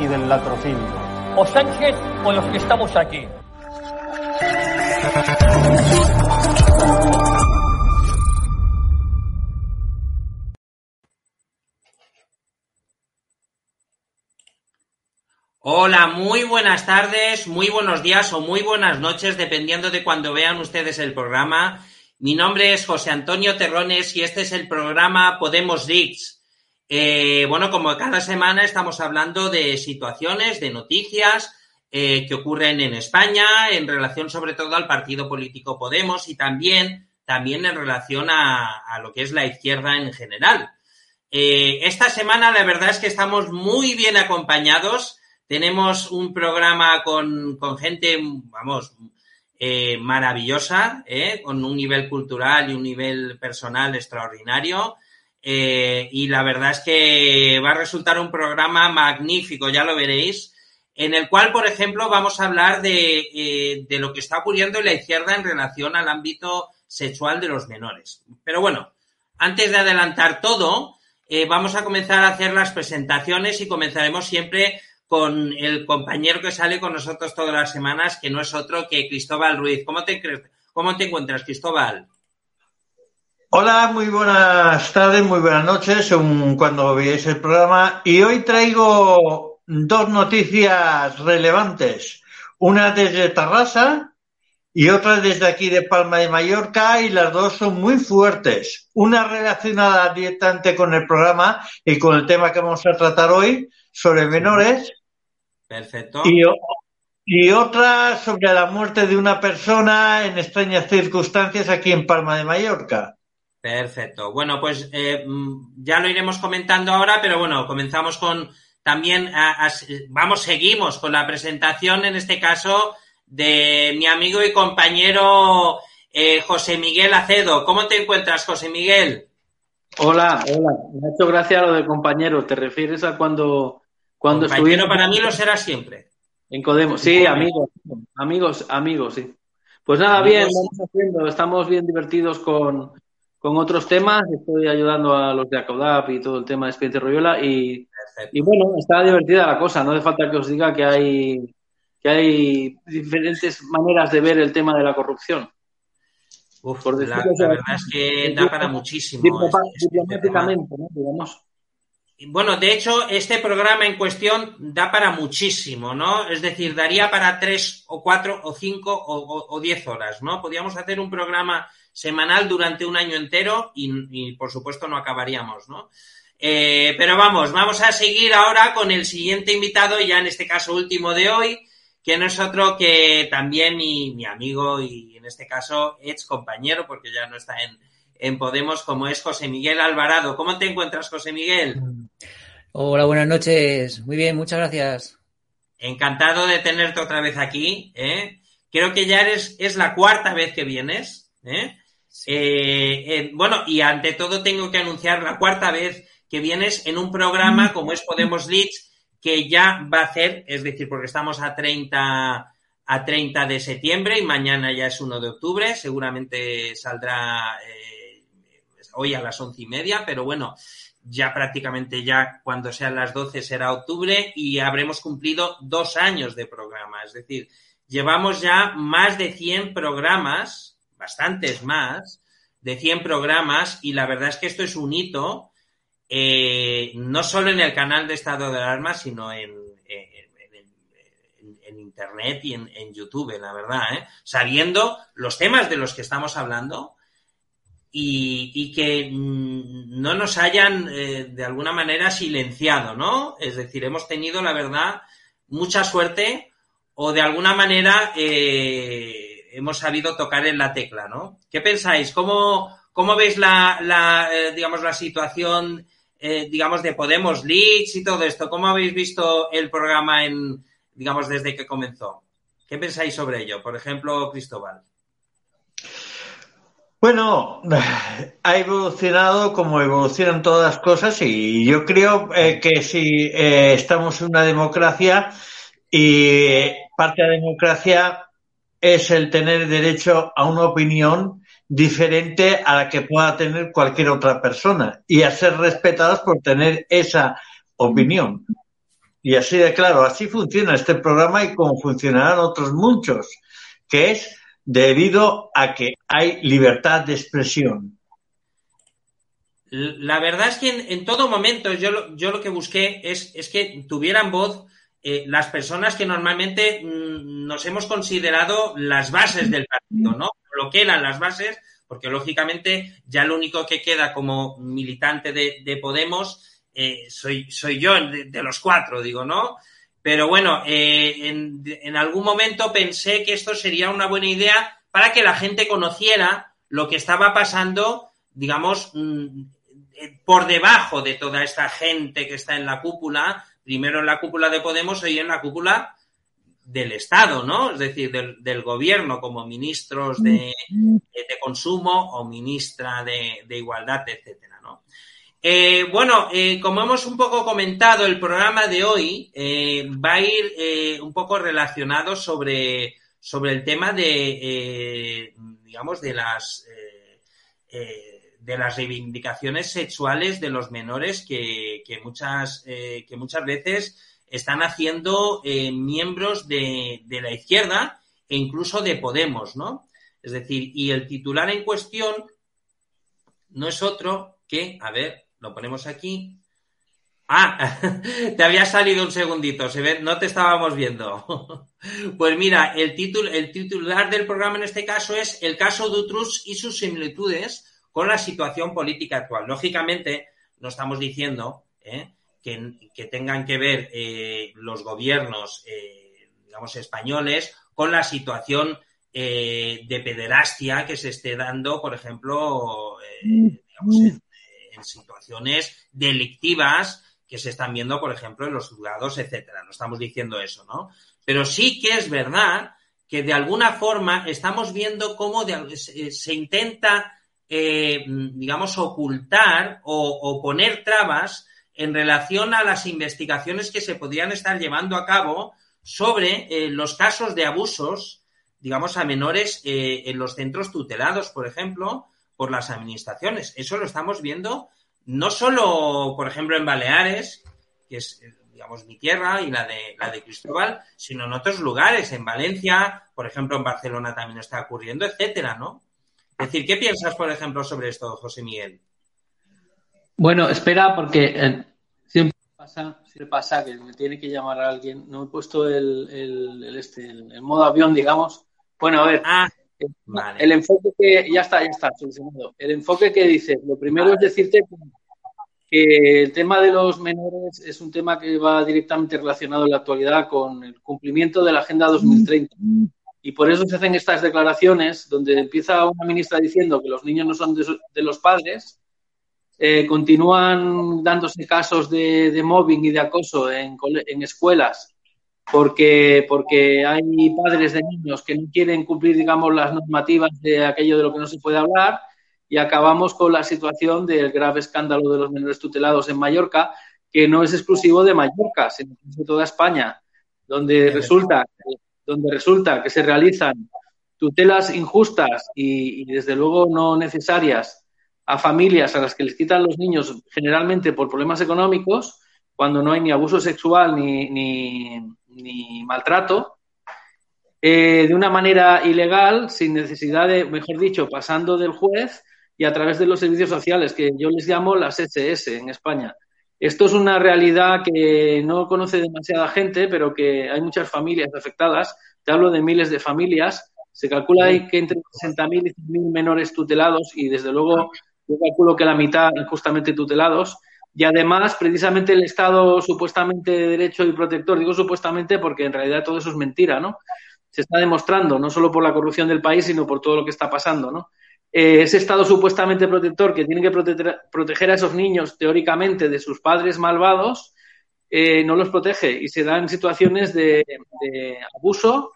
y del latrocinio. O Sánchez o los que estamos aquí. Hola, muy buenas tardes, muy buenos días o muy buenas noches, dependiendo de cuando vean ustedes el programa. Mi nombre es José Antonio Terrones y este es el programa Podemos Dix. Eh, bueno, como cada semana estamos hablando de situaciones, de noticias eh, que ocurren en España en relación sobre todo al partido político Podemos y también, también en relación a, lo que es la izquierda en general. Eh, esta semana la verdad es que estamos muy bien acompañados. Tenemos un programa con, con gente, vamos, maravillosa, con un nivel cultural y un nivel personal extraordinario. Eh, y la verdad es que va a resultar un programa magnífico, ya lo veréis, en el cual, por ejemplo, vamos a hablar de, eh, de lo que está ocurriendo en la izquierda en relación al ámbito sexual de los menores. Pero bueno, antes de adelantar todo, eh, vamos a comenzar a hacer las presentaciones y comenzaremos siempre con el compañero que sale con nosotros todas las semanas, que no es otro que Cristóbal Ruiz. ¿Cómo te, cómo te encuentras, Cristóbal? Hola, muy buenas tardes, muy buenas noches, según cuando veáis el programa. Y hoy traigo dos noticias relevantes. Una desde Tarrasa y otra desde aquí de Palma de Mallorca y las dos son muy fuertes. Una relacionada directamente con el programa y con el tema que vamos a tratar hoy sobre menores Perfecto. y, y otra sobre la muerte de una persona en extrañas circunstancias aquí en Palma de Mallorca. Perfecto. Bueno, pues eh, ya lo iremos comentando ahora, pero bueno, comenzamos con también, a, a, vamos, seguimos con la presentación, en este caso, de mi amigo y compañero eh, José Miguel Acedo. ¿Cómo te encuentras, José Miguel? Hola, hola. Me ha hecho gracia lo de compañero. ¿Te refieres a cuando, cuando compañero para mí lo será siempre. En Codemos. Sí, amigos, amigos, amigos, sí. Pues nada, amigos. bien, vamos haciendo. Estamos bien divertidos con, con otros temas. Estoy ayudando a los de Acaudap y todo el tema de Expediente Royola y, y, bueno, está divertida la cosa. No hace falta que os diga que hay, que hay diferentes maneras de ver el tema de la corrupción. Uf, Por la, la, verdad es que da para muchísimo. Diplomáticamente, este ¿no? Digamos. Bueno, de hecho, este programa en cuestión da para muchísimo, ¿no? Es decir, daría para tres o cuatro o cinco o, o, o diez horas, ¿no? Podríamos hacer un programa semanal durante un año entero y, y por supuesto no acabaríamos, ¿no? Eh, pero vamos, vamos a seguir ahora con el siguiente invitado, ya en este caso último de hoy, que no es otro que también mi, mi amigo y en este caso ex compañero, porque ya no está en, en Podemos, como es José Miguel Alvarado. ¿Cómo te encuentras, José Miguel? Hola, buenas noches. Muy bien, muchas gracias. Encantado de tenerte otra vez aquí. ¿eh? Creo que ya eres, es la cuarta vez que vienes. ¿eh? Sí. Eh, eh, bueno, y ante todo tengo que anunciar la cuarta vez que vienes en un programa como es Podemos Leeds, que ya va a hacer, es decir, porque estamos a 30, a 30 de septiembre y mañana ya es 1 de octubre. Seguramente saldrá eh, hoy a las once y media, pero bueno, ya prácticamente ya cuando sean las 12 será octubre y habremos cumplido dos años de programa. Es decir, llevamos ya más de 100 programas, bastantes más, de 100 programas y la verdad es que esto es un hito, eh, no solo en el canal de Estado de Alarma, sino en, en, Internet y en, YouTube, la verdad, ¿eh? sabiendo los temas de los que estamos hablando y, que mm, no nos hayan eh, de alguna manera silenciado, ¿no? Es decir, hemos tenido, la verdad, mucha suerte o de alguna manera eh, hemos sabido tocar en la tecla, ¿no? ¿Qué pensáis? ¿Cómo, cómo veis la, eh, digamos, la situación, digamos, de Podemos Leaks y todo esto? ¿Cómo habéis visto el programa en, digamos, desde que comenzó? ¿Qué pensáis sobre ello? Por ejemplo, Cristóbal. Bueno, ha evolucionado como evolucionan todas las cosas y yo creo eh, que si eh, estamos en una democracia y parte de la democracia es el tener derecho a una opinión diferente a la que pueda tener cualquier otra persona y a ser respetados por tener esa opinión. Y así de claro, así funciona este programa y como funcionarán otros muchos, que es debido a que hay libertad de expresión. La verdad es que en, todo momento yo lo, yo lo que busqué es, es que tuvieran voz eh, las personas que normalmente mm, nos hemos considerado las bases del partido, ¿no? Lo que eran las bases, porque lógicamente ya lo único que queda como militante de, Podemos eh, soy, soy yo de, los cuatro, digo, ¿no? Pero bueno, eh, en, algún momento pensé que esto sería una buena idea para que la gente conociera lo que estaba pasando, digamos, mm, por debajo de toda esta gente que está en la cúpula, primero en la cúpula de Podemos y en la cúpula del Estado, ¿no? Es decir, del, gobierno como ministros de, consumo o ministra de, igualdad, etcétera, ¿no? Eh, bueno, eh, como hemos un poco comentado, el programa de hoy eh, va a ir un poco relacionado sobre, sobre el tema de, digamos, de las, de las reivindicaciones sexuales de los menores que, que muchas, que muchas veces están haciendo miembros de, de la izquierda e incluso de Podemos, ¿no? Es decir, y el titular en cuestión no es otro que, a ver, lo ponemos aquí. Ah, te había salido un segundito, se ve, no te estábamos viendo. Pues mira, el, título, el titular del programa en este caso es El caso Dutrus y sus similitudes con la situación política actual. Lógicamente, no estamos diciendo ¿eh? que, tengan que ver eh, los gobiernos, eh, digamos, españoles con la situación de pederastia que se esté dando, por ejemplo, digamos, en, situaciones delictivas que se están viendo, por ejemplo, en los juzgados, etcétera. No estamos diciendo eso, ¿no? Pero sí que es verdad que de alguna forma estamos viendo cómo se, intenta, eh, digamos, ocultar o, poner trabas en relación a las investigaciones que se podrían estar llevando a cabo sobre eh, los casos de abusos, digamos, a menores eh, en los centros tutelados, por ejemplo, por las administraciones. Eso lo estamos viendo no solo, por ejemplo, en Baleares, que es, digamos, mi tierra y la de, la de Cristóbal, sino en otros lugares, en Valencia, por ejemplo, en Barcelona también está ocurriendo, etcétera, ¿no? Es decir, ¿qué piensas, por ejemplo, sobre esto, José Miguel? Bueno, espera, porque eh, siempre pasa, siempre pasa que me tiene que llamar a alguien. No he puesto el, el, este, el modo avión, digamos. Bueno, a ver. Ah, el enfoque que, ya está, ya está, solucionado. El enfoque que dices, lo primero es decirte que el tema de los menores es un tema que va directamente relacionado en la actualidad con el cumplimiento de la Agenda 2030. Y por eso se hacen estas declaraciones donde empieza una ministra diciendo que los niños no son de, los padres, eh, continúan dándose casos de, de, mobbing y de acoso en, en escuelas porque, porque hay padres de niños que no quieren cumplir, digamos, las normativas de aquello de lo que no se puede hablar y acabamos con la situación del grave escándalo de los menores tutelados en Mallorca, que no es exclusivo de Mallorca, sino de toda España, donde resulta, donde resulta que se realizan tutelas injustas y, desde luego no necesarias a familias a las que les quitan los niños generalmente por problemas económicos, cuando no hay ni abuso sexual ni, ni, maltrato, eh, de una manera ilegal, sin necesidad de, mejor dicho, pasando del juez y a través de los servicios sociales, que yo les llamo las SS en España. Esto es una realidad que no conoce demasiada gente, pero que hay muchas familias afectadas. Te hablo de miles de familias. Se calcula que entre 60.000 y 100.000 menores tutelados y desde luego yo calculo que la mitad injustamente tutelados. Y además, precisamente el Estado supuestamente de derecho y protector, digo supuestamente porque en realidad todo eso es mentira, ¿no? Se está demostrando, no solo por la corrupción del país, sino por todo lo que está pasando, ¿no? Eh, ese Estado supuestamente protector que tiene que proteger, proteger, a esos niños teóricamente de sus padres malvados, eh, no los protege y se dan situaciones de, de abuso,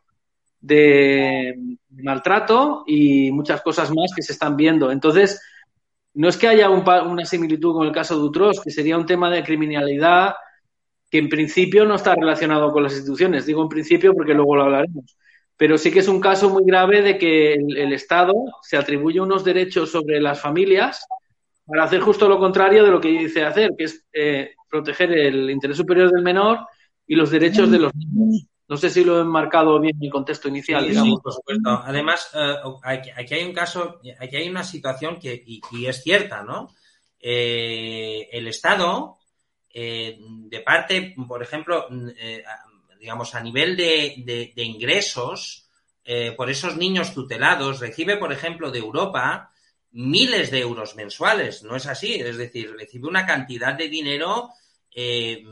de, maltrato y muchas cosas más que se están viendo. Entonces, no es que haya un, una similitud con el caso de Utros, que sería un tema de criminalidad que en principio no está relacionado con las instituciones. Digo en principio porque luego lo hablaremos pero sí que es un caso muy grave de que el, el, Estado se atribuye unos derechos sobre las familias para hacer justo lo contrario de lo que dice hacer, que es eh, proteger el interés superior del menor y los derechos de los niños. No sé si lo he enmarcado bien en el contexto inicial. Sí, digamos. sí por supuesto. Además, eh, aquí, aquí, hay un caso, aquí hay una situación que, y, y es cierta, ¿no? Eh, el Estado, eh, de parte, por ejemplo, eh, digamos, a nivel de, de, de ingresos, eh, por esos niños tutelados, recibe, por ejemplo, de Europa miles de euros mensuales. No es así. Es decir, recibe una cantidad de dinero eh,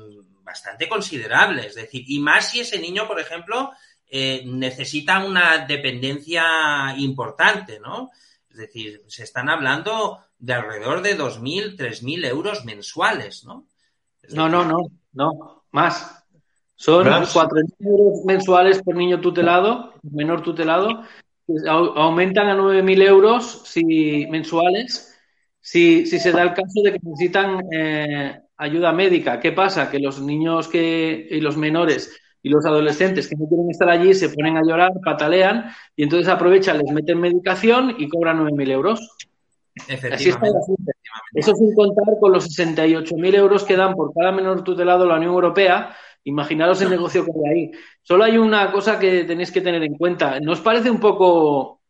bastante considerable. Es decir, y más si ese niño, por ejemplo, eh, necesita una dependencia importante, ¿no? Es decir, se están hablando de alrededor de 2.000, 3.000 euros mensuales, ¿no? No, no, no, no, más. Son 4.000 euros mensuales por niño tutelado, menor tutelado, aumentan a 9.000 euros si, mensuales si, si, se da el caso de que necesitan eh, ayuda médica. ¿Qué pasa? Que los niños que, y los menores y los adolescentes que no quieren estar allí se ponen a llorar, patalean y entonces aprovechan, les meten medicación y cobran 9.000 euros. Así está. Eso sin contar con los 68.000 euros que dan por cada menor tutelado la Unión Europea Imaginaros el negocio que hay ahí. Solo hay una cosa que tenéis que tener en cuenta. ¿No os parece un poco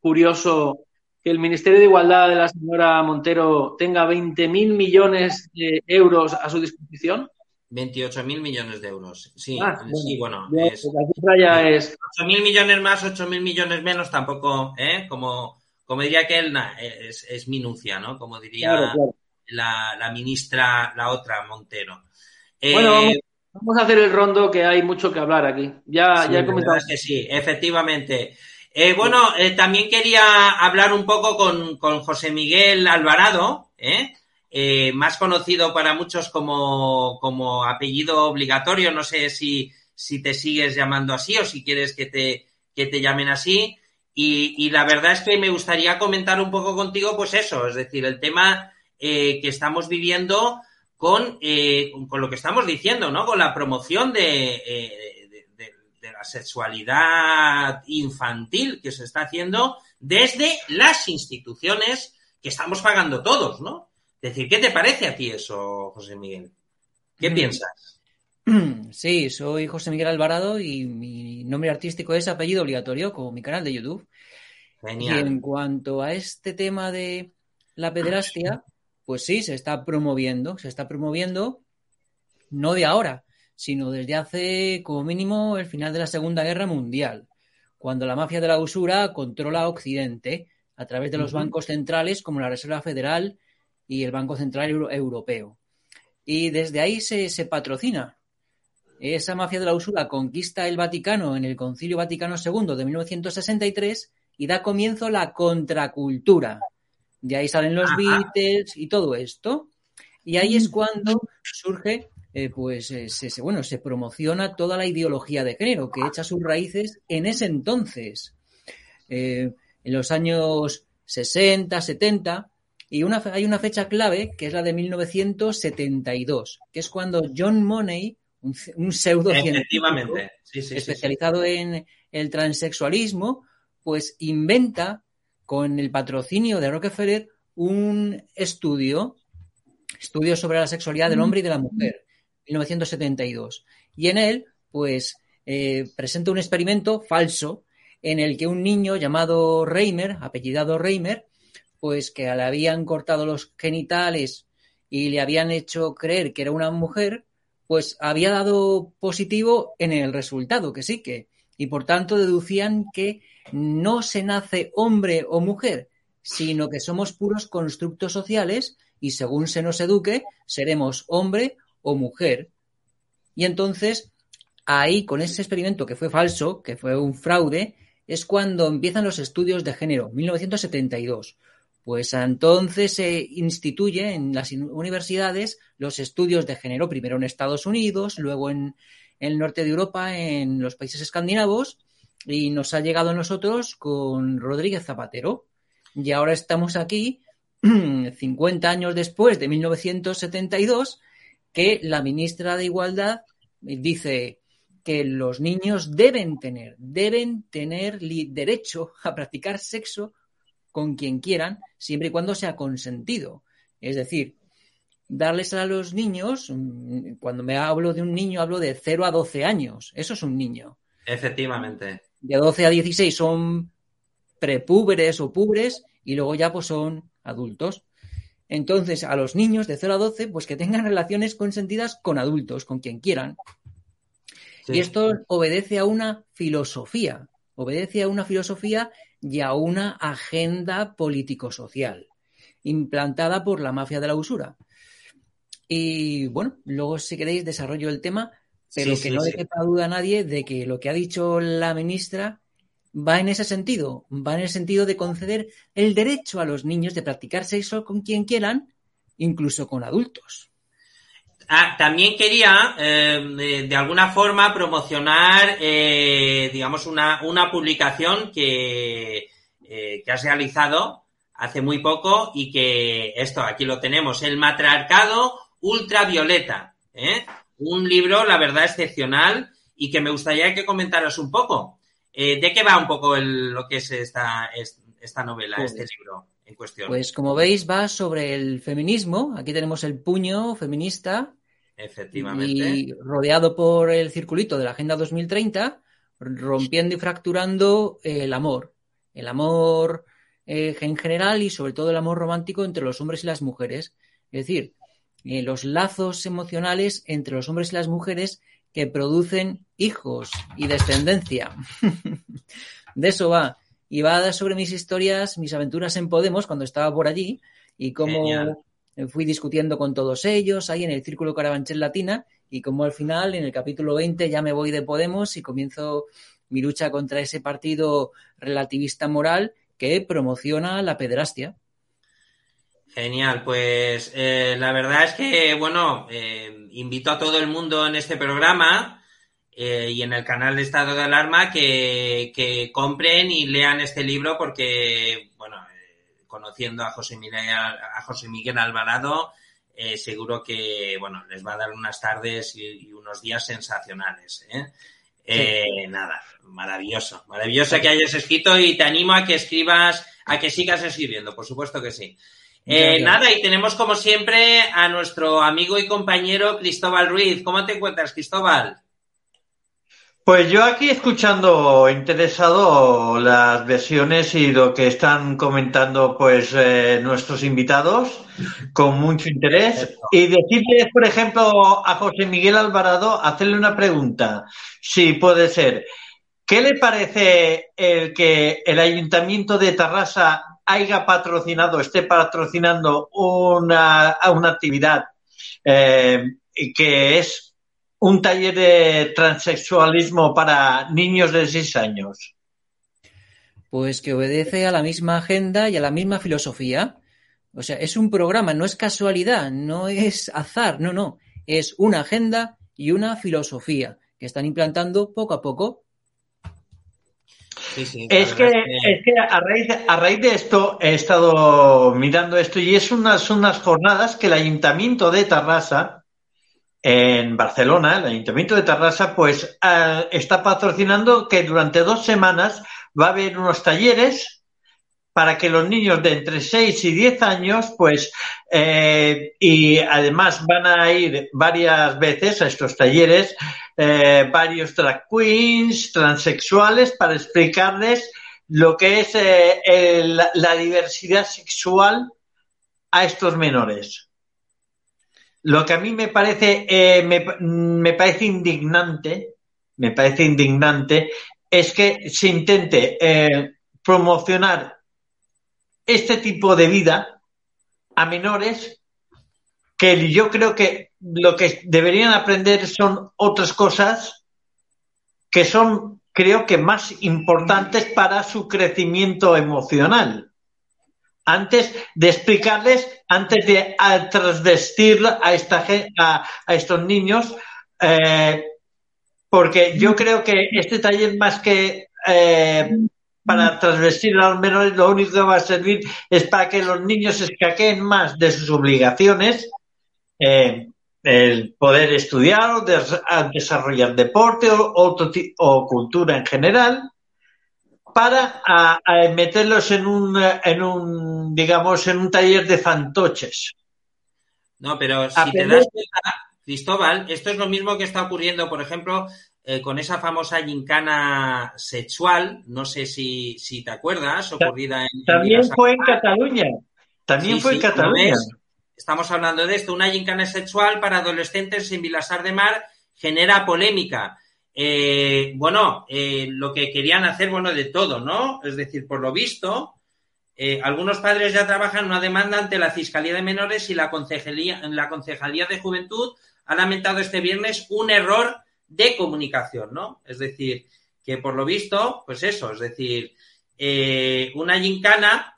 curioso que el Ministerio de Igualdad de la señora Montero tenga 20.000 millones de euros a su disposición? 28.000 millones de euros. Sí, ah, bueno, sí, bueno. Es, ya es. 8.000 millones más, 8.000 millones menos, tampoco, ¿eh? Como, como diría que él, es, es, minucia, ¿no? Como diría claro, claro. La, la, ministra, la otra, Montero. Eh, bueno, vamos, Vamos a hacer el rondo que hay mucho que hablar aquí. Ya, sí, ya he comentado. Que sí, efectivamente. Eh, bueno, eh, también quería hablar un poco con, con José Miguel Alvarado, ¿eh? Eh, más conocido para muchos como, como apellido obligatorio. No sé si, si te sigues llamando así o si quieres que te, que te llamen así. Y, y, la verdad es que me gustaría comentar un poco contigo, pues eso, es decir, el tema que estamos viviendo con, eh, con, lo que estamos diciendo, ¿no? Con la promoción de, eh, de, de, de, la sexualidad infantil que se está haciendo desde las instituciones que estamos pagando todos, ¿no? Es decir, ¿qué te parece a ti eso, José Miguel? ¿Qué mm. piensas? Sí, soy José Miguel Alvarado y mi nombre artístico es apellido obligatorio, como mi canal de YouTube. Genial. Y en cuanto a este tema de la pederastia, pues sí, se está promoviendo, se está promoviendo no de ahora, sino desde hace como mínimo el final de la Segunda Guerra Mundial, cuando la mafia de la usura controla Occidente a través de los uh -huh. bancos centrales como la Reserva Federal y el Banco Central Euro Europeo. Y desde ahí se, se, patrocina. Esa mafia de la usura conquista el Vaticano en el Concilio Vaticano II de 1963 y da comienzo la contracultura, de ahí salen los Beatles y todo esto. Y ahí es cuando surge, eh, pues, eh, se, bueno, se promociona toda la ideología de género que echa sus raíces en ese entonces, eh, en los años 60, 70. Y una, hay una fecha clave que es la de 1972, que es cuando John Money, un, un pseudo. Sí, sí, especializado sí, en, el transexualismo, pues inventa con el patrocinio de Rockefeller un estudio, estudio sobre la sexualidad del hombre y de la mujer, 1972. Y en él, pues, eh, presenta un experimento falso en el que un niño llamado Reimer, apellidado Reimer, pues que le habían cortado los genitales y le habían hecho creer que era una mujer, pues había dado positivo en el resultado, que sí que, y por tanto deducían que no se nace hombre o mujer, sino que somos puros constructos sociales y según se nos eduque, seremos hombre o mujer. Y entonces, ahí, con ese experimento que fue falso, que fue un fraude, es cuando empiezan los estudios de género, 1972. Pues entonces se instituye en las universidades los estudios de género, primero en Estados Unidos, luego en, el norte de Europa, en los países escandinavos, y nos ha llegado a nosotros con Rodríguez Zapatero. Y ahora estamos aquí, 50 años después de 1972, que la ministra de Igualdad dice que los niños deben tener, deben tener derecho a practicar sexo con quien quieran, siempre y cuando sea consentido. Es decir, darles a los niños, mm, cuando me hablo de un niño, hablo de 0 a 12 años. Eso es un niño. Efectivamente. De 12 a 16 son prepúberes o pubres y luego ya pues son adultos. Entonces, a los niños de 0 a 12, pues que tengan relaciones consentidas con adultos, con quien quieran. Y esto obedece a una filosofía, obedece a una filosofía y a una agenda político-social implantada por la mafia de la usura. Y bueno, luego si queréis desarrollo el tema, pero que no le quepa duda a nadie de que lo que ha dicho la ministra va en ese sentido, va en el sentido de conceder el derecho a los niños de practicar sexo con quien quieran, incluso con adultos. Ah, también quería, eh, de alguna forma, promocionar, eh, digamos, una, una publicación que, eh, que has realizado hace muy poco y que esto, aquí lo tenemos, El matriarcado ultravioleta. Un libro, la verdad, excepcional y que me gustaría que comentaras un poco. ¿De qué va un poco lo que es esta, esta novela, pues este libro en cuestión? Pues como veis, va sobre el feminismo. Aquí tenemos el puño feminista Efectivamente. Y rodeado por el circulito de la Agenda 2030, rompiendo y fracturando el amor. El amor eh, en general y sobre todo el amor romántico entre los hombres y las mujeres. Es decir, eh, los lazos emocionales entre los hombres y las mujeres que producen hijos y descendencia. de eso va. Y va sobre mis historias, mis aventuras en Podemos cuando estaba por allí y cómo fui discutiendo con todos ellos ahí en el Círculo Carabanchel Latina y como al final, en el capítulo 20, ya me voy de Podemos y comienzo mi lucha contra ese partido relativista moral que promociona la pederastia. Genial, pues eh, la verdad es que, bueno, eh, invito a todo el mundo en este programa eh, y en el canal de Estado de Alarma que, que compren y lean este libro porque, bueno, conociendo a José Miguel, a José Miguel Alvarado, eh, seguro que bueno les va a dar unas tardes y, unos días sensacionales. ¿eh? Eh, nada, maravilloso, maravilloso que hayas escrito y te animo a que escribas, a que sigas escribiendo, por supuesto que sí. Nada, y tenemos como siempre a nuestro amigo y compañero Cristóbal Ruiz. ¿Cómo te encuentras, Cristóbal? Pues yo aquí escuchando interesado las versiones y lo que están comentando pues eh, nuestros invitados con mucho interés. Y decirle por ejemplo a José Miguel Alvarado hacerle una pregunta. Si puede ser. ¿qué le parece el que el Ayuntamiento de Tarrasa haya patrocinado esté patrocinando una, una actividad eh, que es un taller de transexualismo para niños de 6 años? Pues que obedece a la misma agenda y a la misma filosofía. O sea, es un programa, no es casualidad, no es azar, no, no. Es una agenda y una filosofía que están implantando poco a poco. Es, que, es, que, a raíz, a raíz de esto he estado mirando esto y es unas, unas jornadas que el ayuntamiento de Tarrasa en Barcelona, el Ayuntamiento de Tarrasa, pues eh, está patrocinando que durante dos semanas va a haber unos talleres para que los niños de entre 6 y 10 años, pues, eh, y además van a ir varias veces a estos talleres, eh, varios drag queens, transexuales, para explicarles lo que es eh, el- la diversidad sexual a estos menores. Lo que a mí me parece, eh, me, me parece indignante, me parece indignante, es que se intente promocionar este tipo de vida a menores que yo creo que lo que deberían aprender son otras cosas que son, creo que, más importantes para su crecimiento emocional. Antes de explicarles, antes de transvestir a, esta, a, a estos niños, eh, porque yo creo que este taller más que eh, para transvestir a los menores, lo único que va a servir es para que los niños se escaqueen más de sus obligaciones, eh, el poder estudiar o desarrollar deporte o, otro ti- o cultura en general, para a- a meterlos en un, en un, digamos, en un taller de fantoches. No, pero si te das cuenta, Cristóbal, esto es lo mismo que está ocurriendo, por ejemplo, eh, con esa famosa gincana sexual, no sé si, si te acuerdas, ocurrida en... También fue en Cataluña. También Sí, fue en sí, ¿lo Cataluña. ves? Estamos hablando de esto. Una gincana sexual para adolescentes en Vilasar de Mar genera polémica. Eh, bueno, eh, lo que querían hacer, bueno, de todo, ¿no? Es decir, por lo visto, eh, algunos padres ya trabajan una demanda ante la Fiscalía de Menores y la Concejalía, la Concejalía de Juventud ha lamentado este viernes un error de comunicación, ¿no? Es decir, que por lo visto, pues eso, es decir, una gincana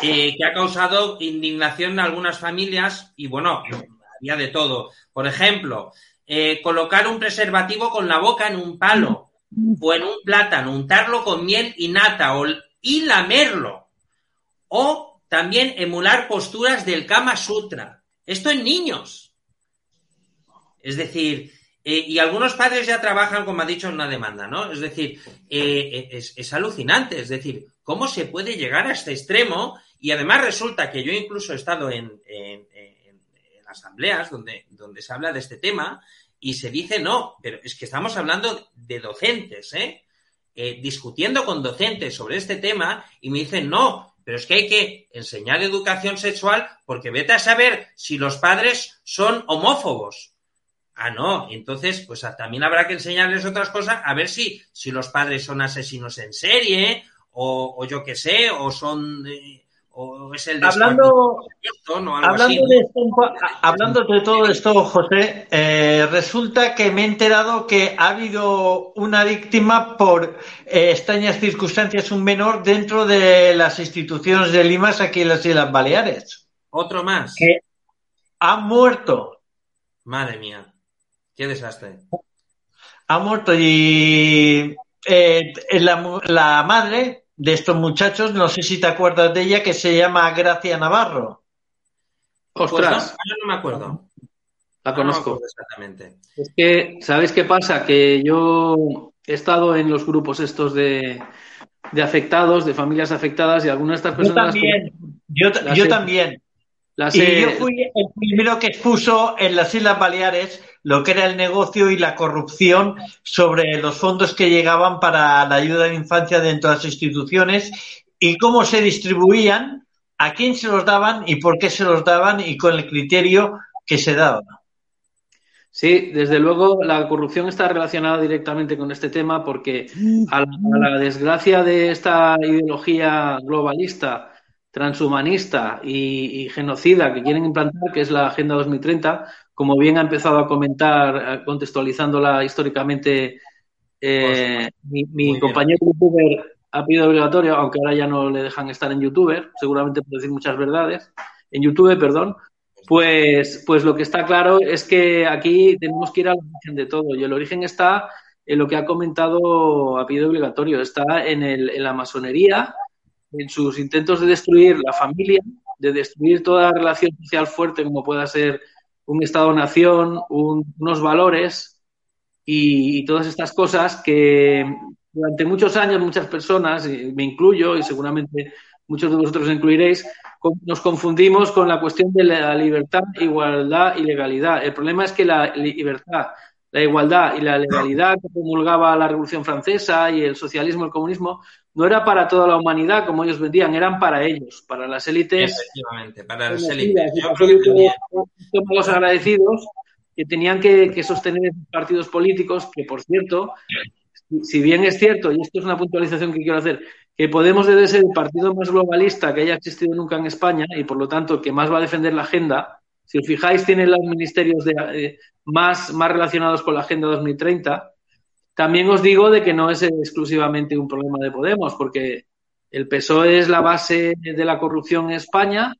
que ha causado indignación en algunas familias y bueno, había de todo. Por ejemplo, eh, colocar un preservativo con la boca en un palo o en un plátano, untarlo con miel y nata o, y lamerlo. O también emular posturas del Kama Sutra. Esto en niños. Es decir, eh, y algunos padres ya trabajan, como ha dicho, en una demanda, ¿no? Es decir, eh, es, es alucinante. Es decir, ¿cómo se puede llegar a este extremo? Y además resulta que yo incluso he estado en, en- asambleas donde, donde se habla de este tema y se dice no, pero es que estamos hablando de docentes, ¿eh? Eh, discutiendo con docentes sobre este tema y me dicen no, pero es que hay que enseñar educación sexual porque vete a saber si los padres son homófobos. Ah, no, entonces pues a- también habrá que enseñarles otras cosas a ver si, si los padres son asesinos en serie o, o yo qué sé, o son... eh, o es el Hablando, hablando, así, ¿no? de esto, un po- a- hablando de todo esto, José, eh, resulta que me he enterado que ha habido una víctima por eh, extrañas circunstancias, un menor dentro de las instituciones de Limas aquí en las Islas Baleares. Otro más. Que ha muerto, Madre mía, qué desastre. ha muerto y eh, la, la madre de estos muchachos, no sé si te acuerdas de ella, que se llama Gracia Navarro. Pues no, Ostras, ahora no me acuerdo. la no me conozco. acuerdo exactamente. Es que, ¿sabéis qué pasa? Que yo he estado en los grupos estos de, de afectados, de familias afectadas, y algunas de estas Yo personas. también, yo, las yo también. Las Y yo fui el primero que expuso en las Islas Baleares lo que era el negocio y la corrupción sobre los fondos que llegaban para la ayuda la infancia dentro de las instituciones y cómo se distribuían, a quién se los daban y por qué se los daban y con el criterio que se daba. Sí, desde luego la corrupción está relacionada directamente con este tema porque a la, a la desgracia de esta ideología globalista, transhumanista y, y genocida que quieren implantar, que es la Agenda 2030, como bien ha empezado a comentar, eh, contextualizándola históricamente, eh, mi, mi Muy bien. compañero youtuber ha pedido obligatorio, aunque ahora ya no le dejan estar en youtuber, seguramente por decir muchas verdades, en YouTube, perdón, pues, pues lo que está claro es que aquí tenemos que ir al origen de todo. Y el origen está en lo que ha comentado a pedido obligatorio. Está en, el, en la masonería, en sus intentos de destruir la familia, de destruir toda relación social fuerte como pueda ser un Estado-nación, unos valores y, todas estas cosas que durante muchos años muchas personas, me incluyo y seguramente muchos de vosotros incluiréis, nos confundimos con la cuestión de la libertad, igualdad y legalidad. El problema es que la libertad, la igualdad y la legalidad que promulgaba la Revolución Francesa y el socialismo el comunismo no era para toda la humanidad como ellos vendían, eran para ellos, para las élites. Efectivamente, para las élites. los agradecidos que tenían que, sostener partidos políticos, que por cierto, si bien es cierto, y esto es una puntualización que quiero hacer, que Podemos debe ser el partido más globalista que haya existido nunca en España y por lo tanto que más va a defender la agenda, si os fijáis, tiene los ministerios de, eh, más, más relacionados con la Agenda 2030. También os digo de que no es exclusivamente un problema de Podemos, porque el PSOE es la base de la corrupción en España.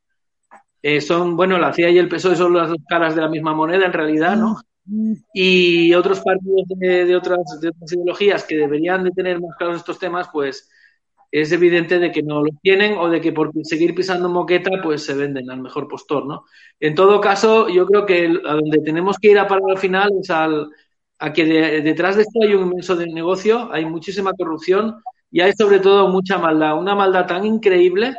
Eh, son, bueno, la CIA y el PSOE son las dos caras de la misma moneda, en realidad, ¿no? Y otros partidos de, otras, de otras ideologías que deberían de tener más claros estos temas, pues es evidente de que no lo tienen o de que por seguir pisando moqueta pues se venden al mejor postor, ¿no? En todo caso, yo creo que a donde tenemos que ir a parar al final es al, a que detrás de esto hay un inmenso de negocio, hay muchísima corrupción y hay sobre todo mucha maldad, una maldad tan increíble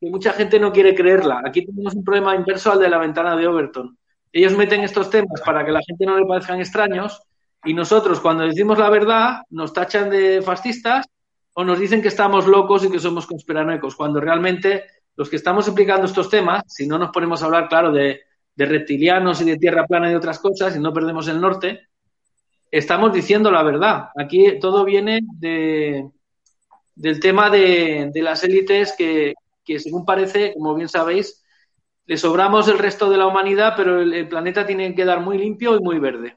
que mucha gente no quiere creerla. Aquí tenemos un problema inverso al de la ventana de Overton. Ellos meten estos temas para que la gente no le parezcan extraños y nosotros cuando decimos la verdad nos tachan de fascistas o nos dicen que estamos locos y que somos conspiranoicos, cuando realmente los que estamos explicando estos temas, si no nos ponemos a hablar, claro, de, reptilianos y de tierra plana y otras cosas, y no perdemos el norte, estamos diciendo la verdad. Aquí todo viene de, del tema de, las élites que, según parece, como bien sabéis, le sobramos el resto de la humanidad, pero el, el planeta tiene que quedar muy limpio y muy verde.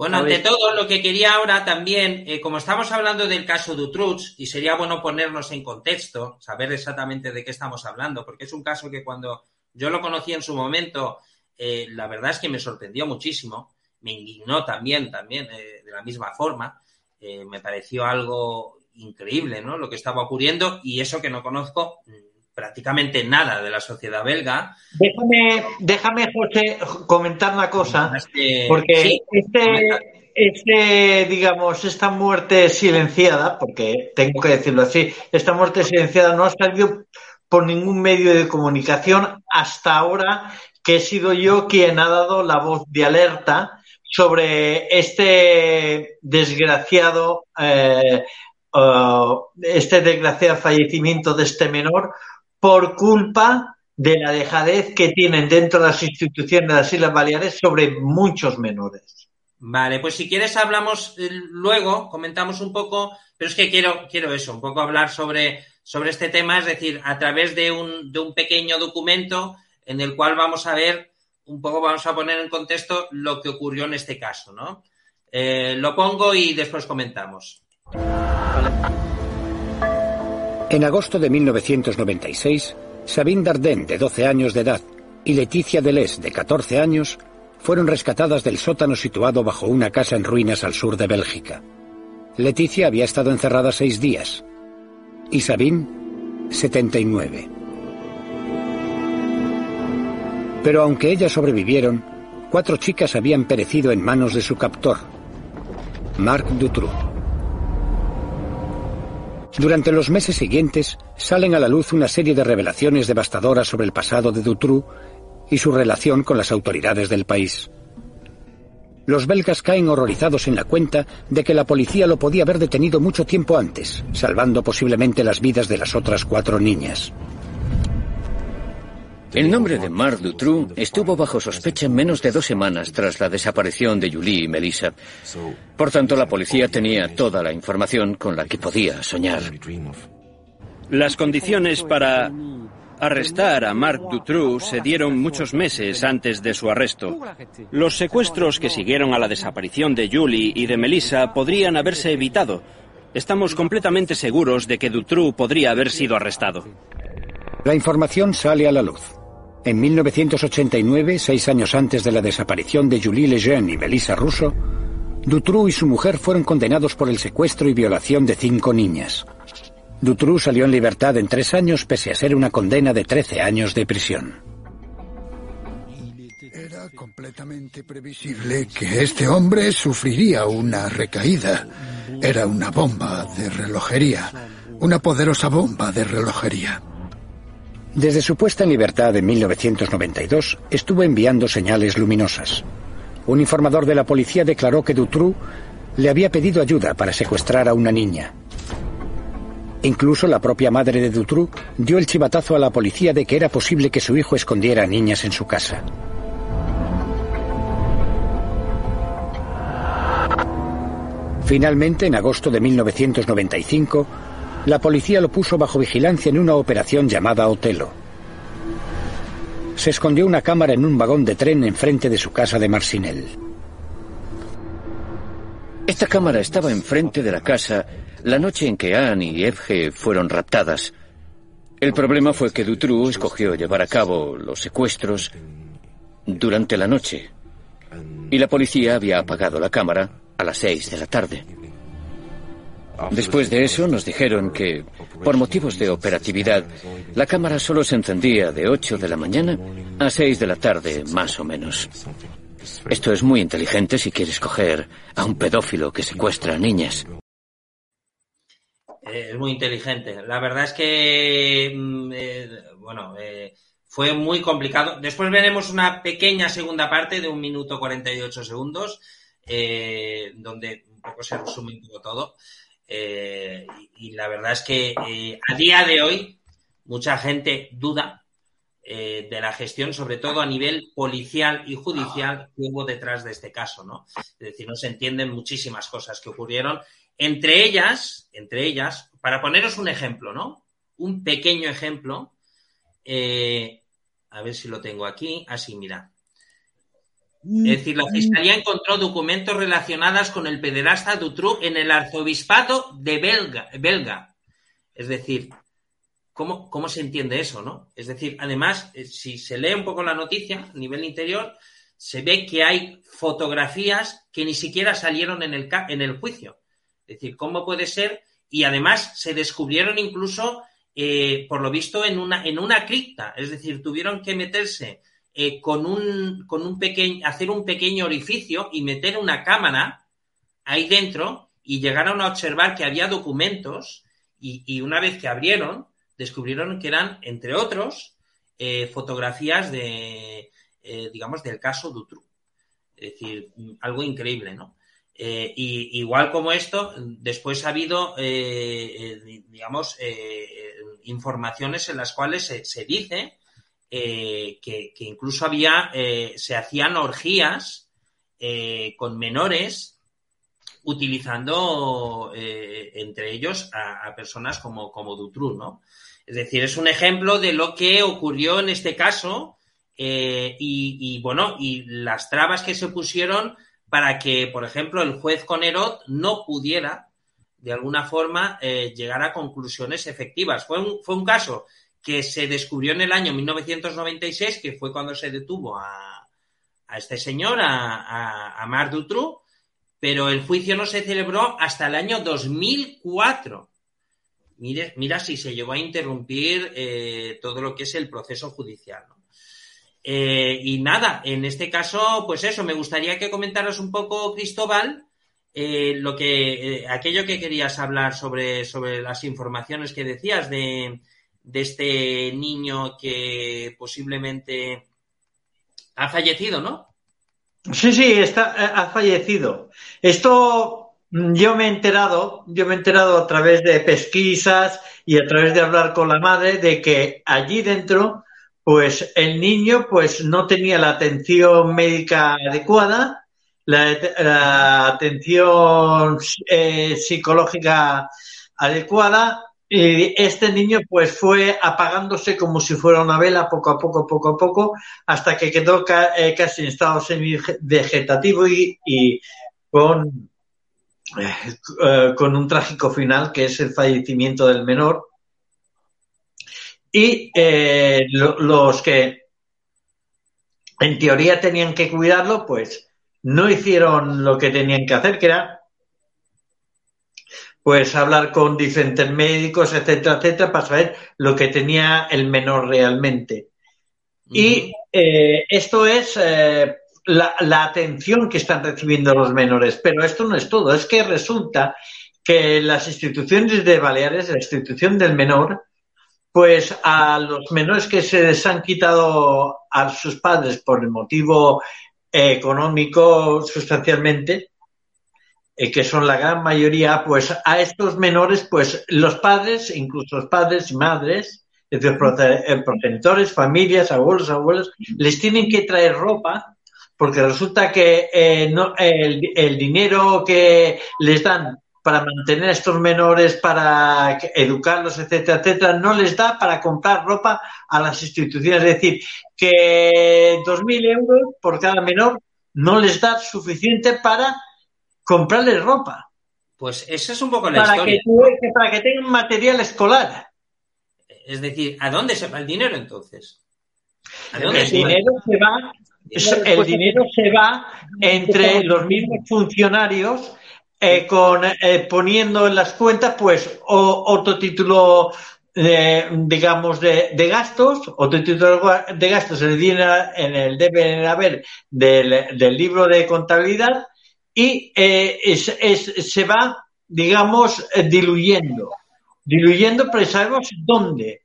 Bueno, ante todo, lo que quería ahora también, eh, como estamos hablando del caso Dutroux, y sería bueno ponernos en contexto, saber exactamente de qué estamos hablando, porque es un caso que cuando yo lo conocí en su momento, eh, la verdad es que me sorprendió muchísimo, me indignó también, también eh, de la misma forma, me pareció algo increíble, ¿no? Lo que estaba ocurriendo y eso que no conozco prácticamente nada de la sociedad belga. Déjame, déjame José, comentar una cosa, porque este, este, digamos, esta muerte silenciada, porque tengo que decirlo así, esta muerte silenciada no ha salido por ningún medio de comunicación hasta ahora que he sido yo quien ha dado la voz de alerta sobre este desgraciado eh, uh, este desgraciado fallecimiento de este menor por culpa de la dejadez que tienen dentro de las instituciones de las Islas Baleares sobre muchos menores. Vale, pues si quieres hablamos eh, luego, comentamos un poco, pero es que quiero, quiero eso, un poco hablar sobre, sobre este tema, es decir, a través de un, de un pequeño documento en el cual vamos a ver, un poco vamos a poner en contexto lo que ocurrió en este caso, ¿no? Eh, lo pongo y después comentamos. En agosto de 1996, Sabine Dardenne, de 12 años de edad, y Leticia Deleuze, de 14 años, fueron rescatadas del sótano situado bajo una casa en ruinas al sur de Bélgica. Leticia había estado encerrada seis días y Sabine, 79. Pero aunque ellas sobrevivieron, cuatro chicas habían perecido en manos de su captor, Marc Dutroux. Durante los meses siguientes salen a la luz una serie de revelaciones devastadoras sobre el pasado de Dutroux y su relación con las autoridades del país. Los belgas caen horrorizados en la cuenta de que la policía lo podía haber detenido mucho tiempo antes, salvando posiblemente las vidas de las otras cuatro niñas. El nombre de Marc Dutroux estuvo bajo sospecha en menos de dos semanas tras la desaparición de Julie y Melissa. Por tanto, la policía tenía toda la información con la que podía soñar. Las condiciones para arrestar a Marc Dutroux se dieron muchos meses antes de su arresto. Los secuestros que siguieron a la desaparición de Julie y de Melissa podrían haberse evitado. Estamos completamente seguros de que Dutroux podría haber sido arrestado. La información sale a la luz. En 1989, seis años antes de la desaparición de Julie Lejeune y Melissa Russo, Dutroux y su mujer fueron condenados por el secuestro y violación de cinco niñas. Dutroux salió en libertad en tres años pese a ser una condena de 13 años de prisión. Era completamente previsible que este hombre sufriría una recaída. Era una bomba de relojería, una poderosa bomba de relojería. Desde su puesta en libertad en 1992, estuvo enviando señales luminosas. Un informador de la policía declaró que Dutroux le había pedido ayuda para secuestrar a una niña. Incluso la propia madre de Dutroux dio el chivatazo a la policía de que era posible que su hijo escondiera a niñas en su casa. Finalmente, en agosto de 1995, la policía lo puso bajo vigilancia en una operación llamada Otelo. Se escondió una cámara en un vagón de tren enfrente de su casa de Marcinel. Esta cámara estaba enfrente de la casa la noche en que Anne y Evge fueron raptadas. El problema fue que Dutroux escogió llevar a cabo los secuestros durante la noche y la policía había apagado la cámara a las seis de la tarde. Después de eso nos dijeron que, por motivos de operatividad, la cámara solo se encendía de 8 de la mañana a 6 de la tarde, más o menos. Esto es muy inteligente si quieres coger a un pedófilo que secuestra a niñas. Eh, es muy inteligente. La verdad es que, mm, eh, bueno, eh, fue muy complicado. Después veremos una pequeña segunda parte de un minuto 48 segundos, donde un poco se resume todo. Eh, y, la verdad es que eh, a día de hoy mucha gente duda eh, de la gestión, sobre todo a nivel policial y judicial que hubo detrás de este caso, ¿no? Es decir, no se entienden muchísimas cosas que ocurrieron. Entre ellas, entre ellas, para poneros un ejemplo, ¿no? Un pequeño ejemplo. a ver si lo tengo aquí. Así, mira. Es decir, la Fiscalía encontró documentos relacionados con el pederasta Dutroux en el arzobispado de Belga. Es decir, ¿cómo, ¿cómo, se entiende eso, no? Es decir, además, eh, si se lee un poco la noticia a nivel interior, se ve que hay fotografías que ni siquiera salieron en el, en el juicio. Es decir, ¿cómo puede ser? Y además se descubrieron incluso, eh, por lo visto, en una, en una cripta. Es decir, tuvieron que meterse eh, con un, con un pequeño, hacer un pequeño orificio y meter una cámara ahí dentro y llegaron a observar que había documentos y, una vez que abrieron, descubrieron que eran, entre otros, eh, fotografías de, eh, digamos, del caso Dutroux. Es decir, algo increíble, ¿no? y igual como esto, después ha habido, digamos, informaciones en las cuales se, se dice eh, que, incluso había, eh, se hacían orgías eh, con menores utilizando entre ellos a, personas como, como Dutroux, ¿no? Es decir, es un ejemplo de lo que ocurrió en este caso y, bueno, y las trabas que se pusieron para que, por ejemplo, el juez Conerot no pudiera, de alguna forma, llegar a conclusiones efectivas. Fue un, fue un caso que se descubrió en el año 1996, que fue cuando se detuvo a, este señor, a, a, Marc Dutroux, pero el juicio no se celebró hasta el año 2004. Mire, mira si se llegó a interrumpir eh, todo lo que es el proceso judicial. Eh, y nada, en este caso, pues eso, me gustaría que comentaras un poco, Cristóbal, eh, lo que, aquello que querías hablar sobre, sobre las informaciones que decías de, de este niño que posiblemente ha fallecido, ¿no? Sí, sí, está, eh, ha fallecido. Esto mm, yo me he enterado, yo me he enterado a través de pesquisas y a través de hablar con la madre de que allí dentro, pues el niño pues no tenía la atención médica adecuada, la, atención eh, psicológica adecuada y este niño pues fue apagándose como si fuera una vela poco a poco, poco a poco, hasta que quedó eh, casi en estado semi-vegetativo y, con, eh, eh, con un trágico final que es el fallecimiento del menor. Y los que en teoría tenían que cuidarlo, pues no hicieron lo que tenían que hacer, que era pues hablar con diferentes médicos, etcétera, etcétera, para saber lo que tenía el menor realmente. Y eh, esto es eh, la, la atención que están recibiendo los menores. Pero esto no es todo. Es que resulta que las instituciones de Baleares, la institución del menor, pues a los menores que se les han quitado a sus padres por el motivo eh, económico sustancialmente, eh, que son la gran mayoría, pues a estos menores, pues los padres, incluso los padres y madres, es decir, eh, progenitores, familias, abuelos, abuelas, les tienen que traer ropa porque resulta que eh, no, el, el dinero que les dan para mantener a estos menores, para educarlos, etcétera, etcétera, no les da para comprar ropa a las instituciones. Es decir, que 2.000 euros por cada menor no les da suficiente para comprarles ropa, Pues esa es un poco la para historia. que, para que tengan material escolar. Es decir, ¿a dónde se va el dinero entonces? ¿A dónde El se va? dinero se va, el dinero se va entre los mismos funcionarios eh, con eh, poniendo en las cuentas pues o- otro título eh, digamos de, de gastos otro título de gastos en el, dinero- en el debe haber del, del libro de contabilidad y eh, es- es- se va digamos eh, diluyendo diluyendo pero sabemos dónde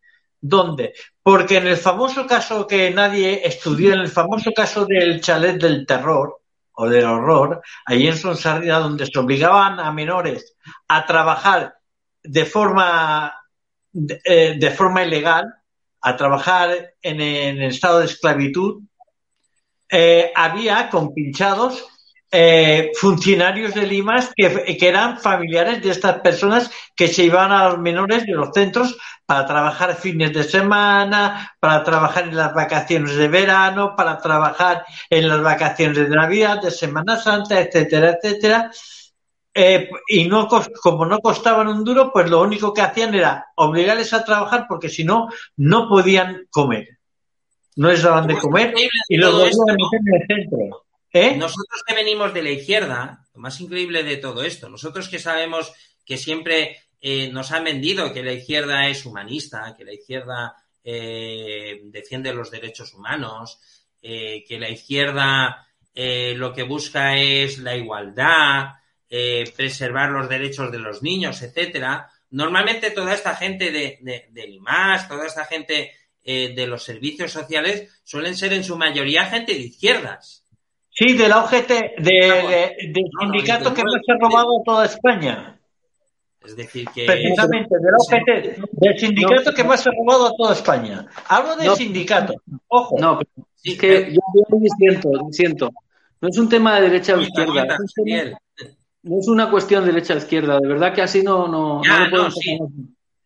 ¿Dónde? Porque en el famoso caso que nadie estudió, en el famoso caso del chalet del terror o del horror, allí en Sonsardina, donde se obligaban a menores a trabajar de forma, de, eh, forma ilegal, a trabajar en, en estado de esclavitud, había compinchados eh, funcionarios de Limas que, que eran familiares de estas personas que se iban a los menores de los centros para trabajar fines de semana, para trabajar en las vacaciones de verano, para trabajar en las vacaciones de Navidad, de Semana Santa, etcétera, etcétera. Eh, y no como no costaban un duro, pues lo único que hacían era obligarles a trabajar porque si no, no podían comer. No les daban de comer y los volvían a meter en el centro. ¿Eh? Nosotros que venimos de la izquierda, lo más increíble de todo esto, nosotros que sabemos que siempre eh, nos han vendido que la izquierda es humanista, que la izquierda eh, defiende los derechos humanos, eh, que la izquierda lo que busca es la igualdad, preservar los derechos de los niños, etcétera. Normalmente toda esta gente de, de, del IMAS, toda esta gente de los servicios sociales suelen ser en su mayoría gente de izquierdas. Sí, de la OGT, de, de- del sindicato que más se ha robado toda España. Es decir, que. Precisamente, de la OGT, del sindicato que más se ha robado a toda España. Hablo del No. sindicato. Ojo. No, pero es que yo, yo disiento, disiento. No es un tema de derecha o izquierda. Es un tema- no es una cuestión de derecha o izquierda. De verdad que así no, no, Ya, no lo podemos no, sí. hacer.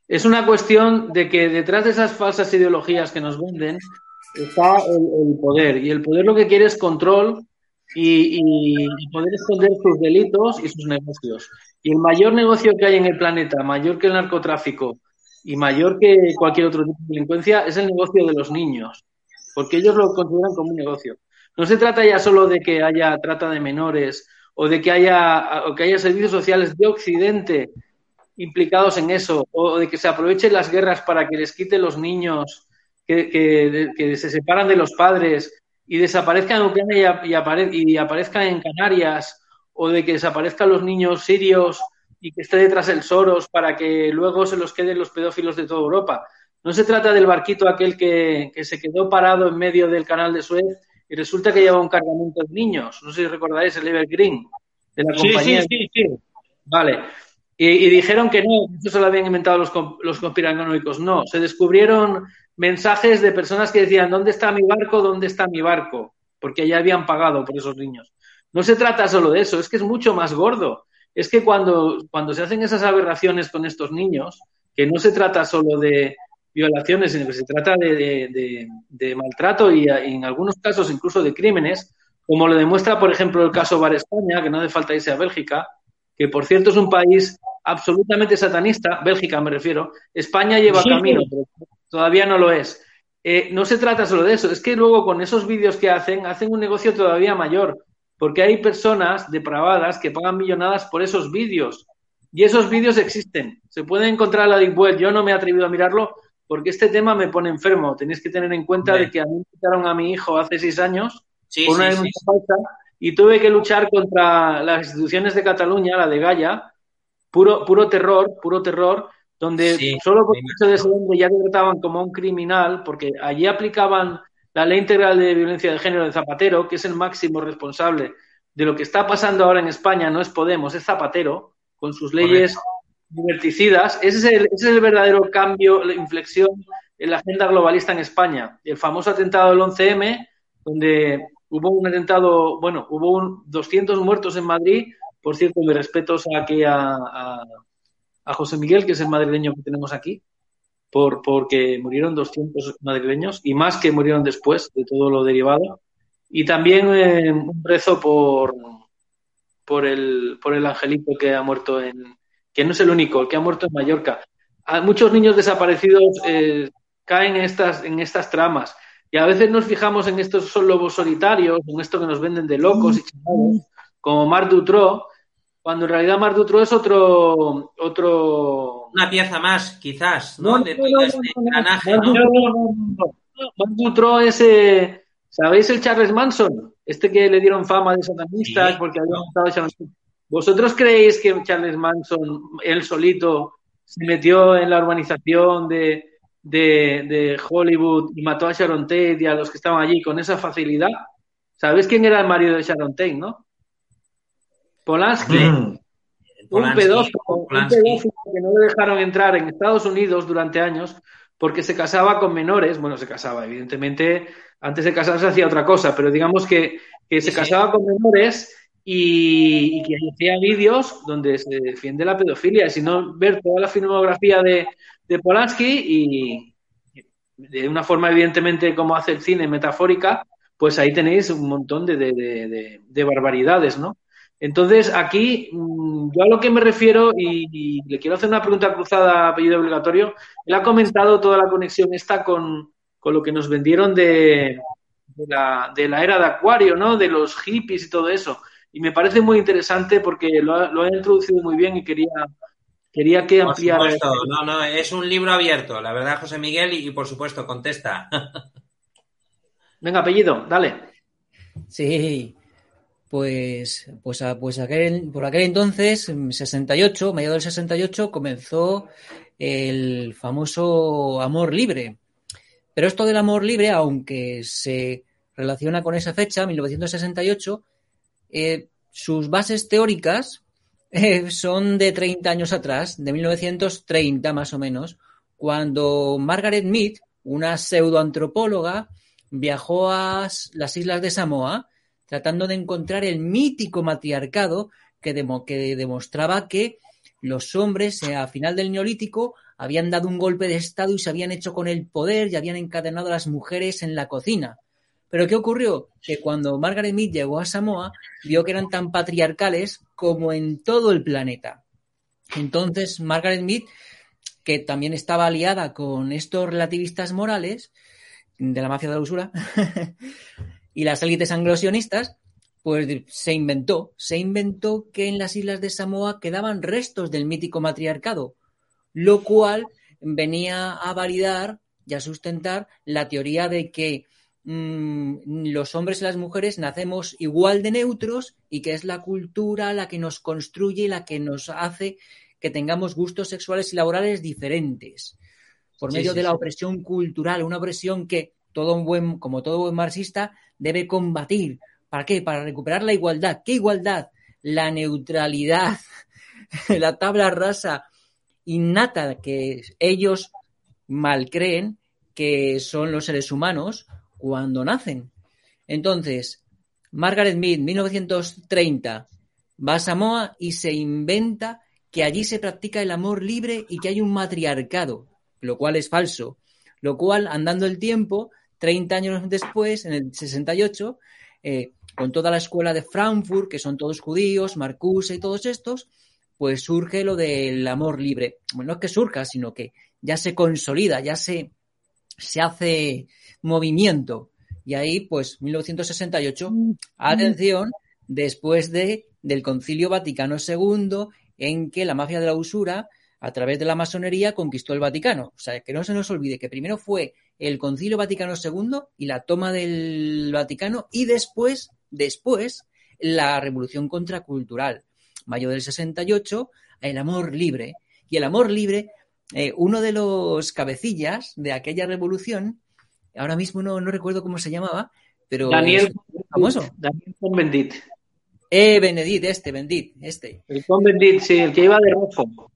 Es una cuestión de que detrás de esas falsas ideologías que nos venden está el, el poder. Y el poder lo que quiere es control y, y- poder esconder sus delitos y sus negocios. Y el mayor negocio que hay en el planeta, mayor que el narcotráfico y mayor que cualquier otro tipo de delincuencia, es el negocio de los niños. Porque ellos lo consideran como un negocio. No se trata ya solo de que haya trata de menores o de que haya, o que haya servicios sociales de Occidente implicados en eso, o de que se aprovechen las guerras para que les quiten los niños que, que- que se separan de los padres y desaparezcan en Ucrania y, ap- y apare- y aparezcan en Canarias, o de que desaparezcan los niños sirios y que esté detrás el Soros para que luego se los queden los pedófilos de toda Europa. No se trata del barquito aquel que, que se quedó parado en medio del canal de Suez y resulta que lleva un cargamento de niños. No sé si recordáis el Evergreen de la compañía. sí, sí, sí. Vale. Y, y dijeron que no, eso se lo habían inventado los, los conspiranoicos. No, se descubrieron mensajes de personas que decían, ¿dónde está mi barco? ¿Dónde está mi barco? Porque ya habían pagado por esos niños. No se trata solo de eso, es que es mucho más gordo. Es que cuando, cuando se hacen esas aberraciones con estos niños, que no se trata solo de violaciones, sino que se trata de, de- de- de maltrato y, a- y en algunos casos incluso de crímenes, como lo demuestra, por ejemplo, el caso Bar España, que no hace falta irse a Bélgica, que por cierto es un país absolutamente satanista, Bélgica me refiero, España lleva Sí, camino, sí. pero todavía no lo es. Eh, no se trata solo de eso, es que luego con esos vídeos que hacen, hacen un negocio todavía mayor, porque hay personas depravadas que pagan millonadas por esos vídeos. Y esos vídeos existen, se pueden encontrar en la Deep Web, yo no me he atrevido a mirarlo porque este tema me pone enfermo. Tenéis que tener en cuenta de que a mí me quitaron a mi hijo hace seis años Sí, por una sí, sí. falsa y tuve que luchar contra las instituciones de Cataluña, la de Gaia, puro, puro terror, puro terror, donde Sí, solo por el hecho de ese hombre ya le trataban como un criminal, porque allí aplicaban la ley integral de violencia de género de Zapatero, que es el máximo responsable de lo que está pasando ahora en España, no es Podemos, es Zapatero, con sus leyes liberticidas. Ese es, el, ese es el verdadero cambio, la inflexión en la agenda globalista en España. El famoso atentado del 11M, donde hubo un atentado, bueno, hubo un 200 muertos en Madrid. Por cierto, mis respetos aquí a, a, a José Miguel, que es el madrileño que tenemos aquí, por, porque murieron 200 madrileños y más que murieron después de todo lo derivado. Y también eh, un rezo por, por, el, por el angelito que ha muerto en, que no es el único, el que ha muerto en Mallorca. A muchos niños desaparecidos eh, caen en estas, en estas tramas. Y a veces nos fijamos en estos son lobos solitarios, en esto que nos venden de locos y chavalos, como Marc Dutroux, cuando en realidad Marc Dutroux es otro, otro... Una pieza más, quizás, No, ¿no? De todo este engranaje, ¿no? Marc Dutroux es, eh, ¿sabéis el Charles Manson? Este que le dieron fama de satanista Sí, porque había matado a Sharon Tate. ¿Vosotros creéis que Charles Manson, él solito, se metió en la urbanización de, de, de Hollywood y mató a Sharon Tate y a los que estaban allí con esa facilidad? ¿Sabéis quién era el marido de Sharon Tate, no? Polanski. Mm. Un Polanski, pedófilo, un Polanski. pedófilo que no le dejaron entrar en Estados Unidos durante años porque se casaba con menores. Bueno, se casaba, evidentemente, antes de casarse hacía otra cosa, pero digamos que, que se Sí, sí. casaba con menores y, y que hacía vídeos donde se defiende la pedofilia. Y si no, ver toda la filmografía de, de Polanski y de una forma, evidentemente, como hace el cine, metafórica, pues ahí tenéis un montón de, de- de- de- de barbaridades, ¿no? Entonces, aquí, mm, yo a lo que me refiero, y, y le quiero hacer una pregunta cruzada, apellido obligatorio, él ha comentado toda la conexión esta con, con lo que nos vendieron de, de la, de la era de Acuario, ¿no? De los hippies y todo eso. Y me parece muy interesante porque lo ha, lo ha introducido muy bien y quería, quería que Por ampliara. supuesto, no, no, es un libro abierto, la verdad, José Miguel, y, y por supuesto, contesta. Venga, apellido, dale. Sí, pues, pues, pues aquel, por aquel entonces, en 68, mediados del 68, comenzó el famoso amor libre. Pero esto del amor libre, aunque se relaciona con esa fecha, 1968, eh, sus bases teóricas eh, son de 30 años atrás, de 1930 más o menos, cuando Margaret Mead, una pseudoantropóloga, viajó a las islas de Samoa tratando de encontrar el mítico matriarcado que, demo- que demostraba que los hombres eh, a final del neolítico habían dado un golpe de estado y se habían hecho con el poder y habían encadenado a las mujeres en la cocina. Pero ¿qué ocurrió? Que cuando Margaret Mead llegó a Samoa, vio que eran tan patriarcales como en todo el planeta. Entonces, Margaret Mead, que también estaba aliada con estos relativistas morales de la mafia de la usura y las élites anglosionistas, pues se inventó, se inventó que en las islas de Samoa quedaban restos del mítico matriarcado, lo cual venía a validar y a sustentar la teoría de que mm, los hombres y las mujeres nacemos igual de neutros y que es la cultura la que nos construye y la que nos hace que tengamos gustos sexuales y laborales diferentes por Sí, medio sí, de la sí. opresión cultural, una opresión que todo un buen, como todo buen marxista, debe combatir. ¿Para qué? Para recuperar la igualdad. ¿Qué igualdad? La neutralidad, la tabla rasa innata que ellos mal creen que son los seres humanos cuando nacen. Entonces, Margaret Mead, 1930, va a Samoa y se inventa que allí se practica el amor libre y que hay un matriarcado, lo cual es falso. Lo cual, andando el tiempo, 30 años después, en el 68, eh, con toda la escuela de Frankfurt, que son todos judíos, Marcuse y todos estos, pues surge lo del amor libre. Bueno, no es que surja, sino que ya se consolida, ya se, se hace movimiento. Y ahí, pues, 1968, atención, después de, del Concilio Vaticano II, en que la mafia de la usura a través de la masonería conquistó el Vaticano. O sea, que no se nos olvide que primero fue el Concilio Vaticano II y la toma del Vaticano y después, después, la Revolución Contracultural. Mayo del 68, el amor libre. Y el amor libre, eh, uno de los cabecillas de aquella revolución, ahora mismo no, no recuerdo cómo se llamaba, pero Daniel, es famoso. Daniel Convendit. Eh, Benedit, este, Bendit, este. El Convendit, sí, el que iba de rojo.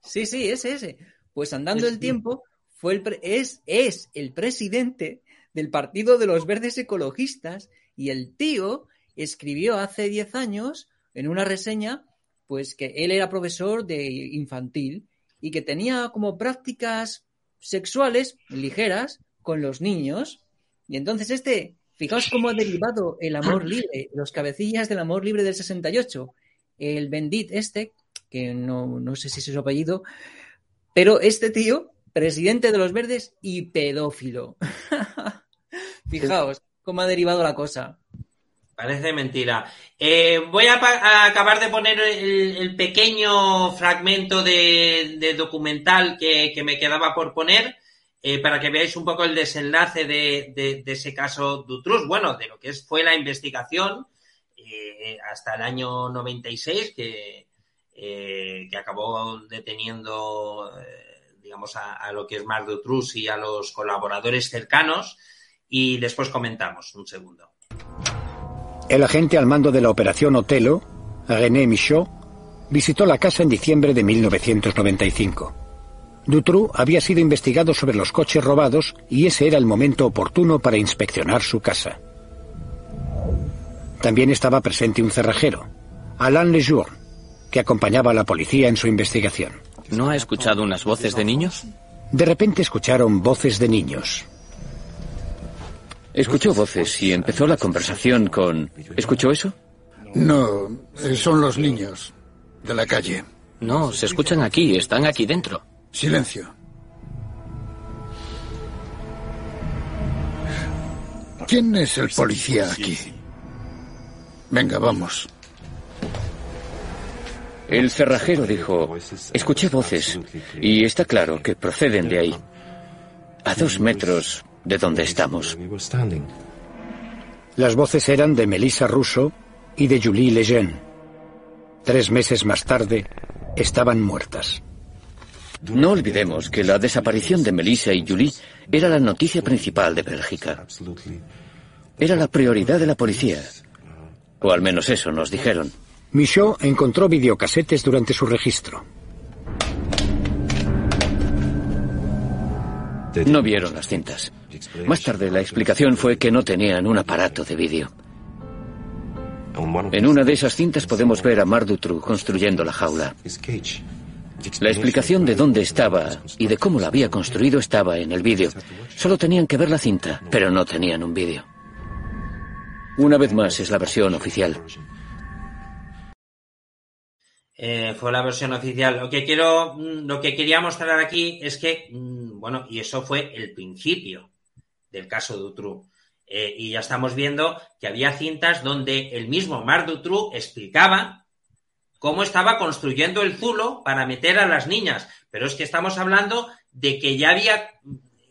Sí, sí, ese, ese. Pues andando el tiempo, fue el es, es el presidente del Partido de los Verdes Ecologistas y el tío escribió hace 10 años en una reseña pues que él era profesor de infantil y que tenía como prácticas sexuales ligeras con los niños. Y entonces este, fijaos cómo ha derivado el amor libre, los cabecillas del amor libre del 68, el Bendit este, que no, no sé si es su apellido, pero este tío, presidente de los verdes y pedófilo. Fijaos cómo ha derivado la cosa. Parece mentira. Eh, voy a, acabar de poner el, el pequeño fragmento de, de documental que, que me quedaba por poner eh, para que veáis un poco el desenlace de, de- de ese caso Dutrus. Bueno, de lo que fue la investigación eh, hasta el año 96 que, que acabó deteniendo, digamos, a, lo que es Marc Dutrus y a los colaboradores cercanos. Y después comentamos. Un segundo. El agente al mando de la operación Otelo, René Michaud, visitó la casa en diciembre de 1995. Dutroux había sido investigado sobre los coches robados y ese era el momento oportuno para inspeccionar su casa. También estaba presente un cerrajero, Alain Lejour, que acompañaba a la policía en su investigación. ¿No ha escuchado unas voces de niños? De repente escucharon voces de niños. Escuchó voces y empezó la conversación con... ¿Escuchó eso? No, eh, son los niños de la calle. No, se escuchan aquí, están aquí dentro. Silencio. ¿Quién es el policía aquí? Venga, vamos. El cerrajero dijo, escuché voces y está claro que proceden de ahí, a dos metros de donde estamos. Las voces eran de Melissa Russo y de Julie Lejeune. Tres meses más tarde, estaban muertas. No olvidemos que la desaparición de Melissa y Julie era la noticia principal de Bélgica. Era la prioridad de la policía. O al menos eso nos dijeron. Michaud encontró videocasetes durante su registro. No vieron las cintas. Más tarde la explicación fue que no tenían un aparato de vídeo. En una de esas cintas podemos ver a Marc Dutroux construyendo la jaula. La explicación de dónde estaba y de cómo la había construido estaba en el vídeo. Solo tenían que ver la cinta, pero no tenían un vídeo. Una vez más es la versión oficial. Eh, fue la versión oficial. Lo que quiero, mm, lo que quería mostrar aquí es que, mm, bueno, y eso fue el principio del caso Dutroux. Eh, y ya estamos viendo que había cintas donde el mismo Marc Dutroux explicaba cómo estaba construyendo el zulo para meter a las niñas. Pero es que estamos hablando de que ya había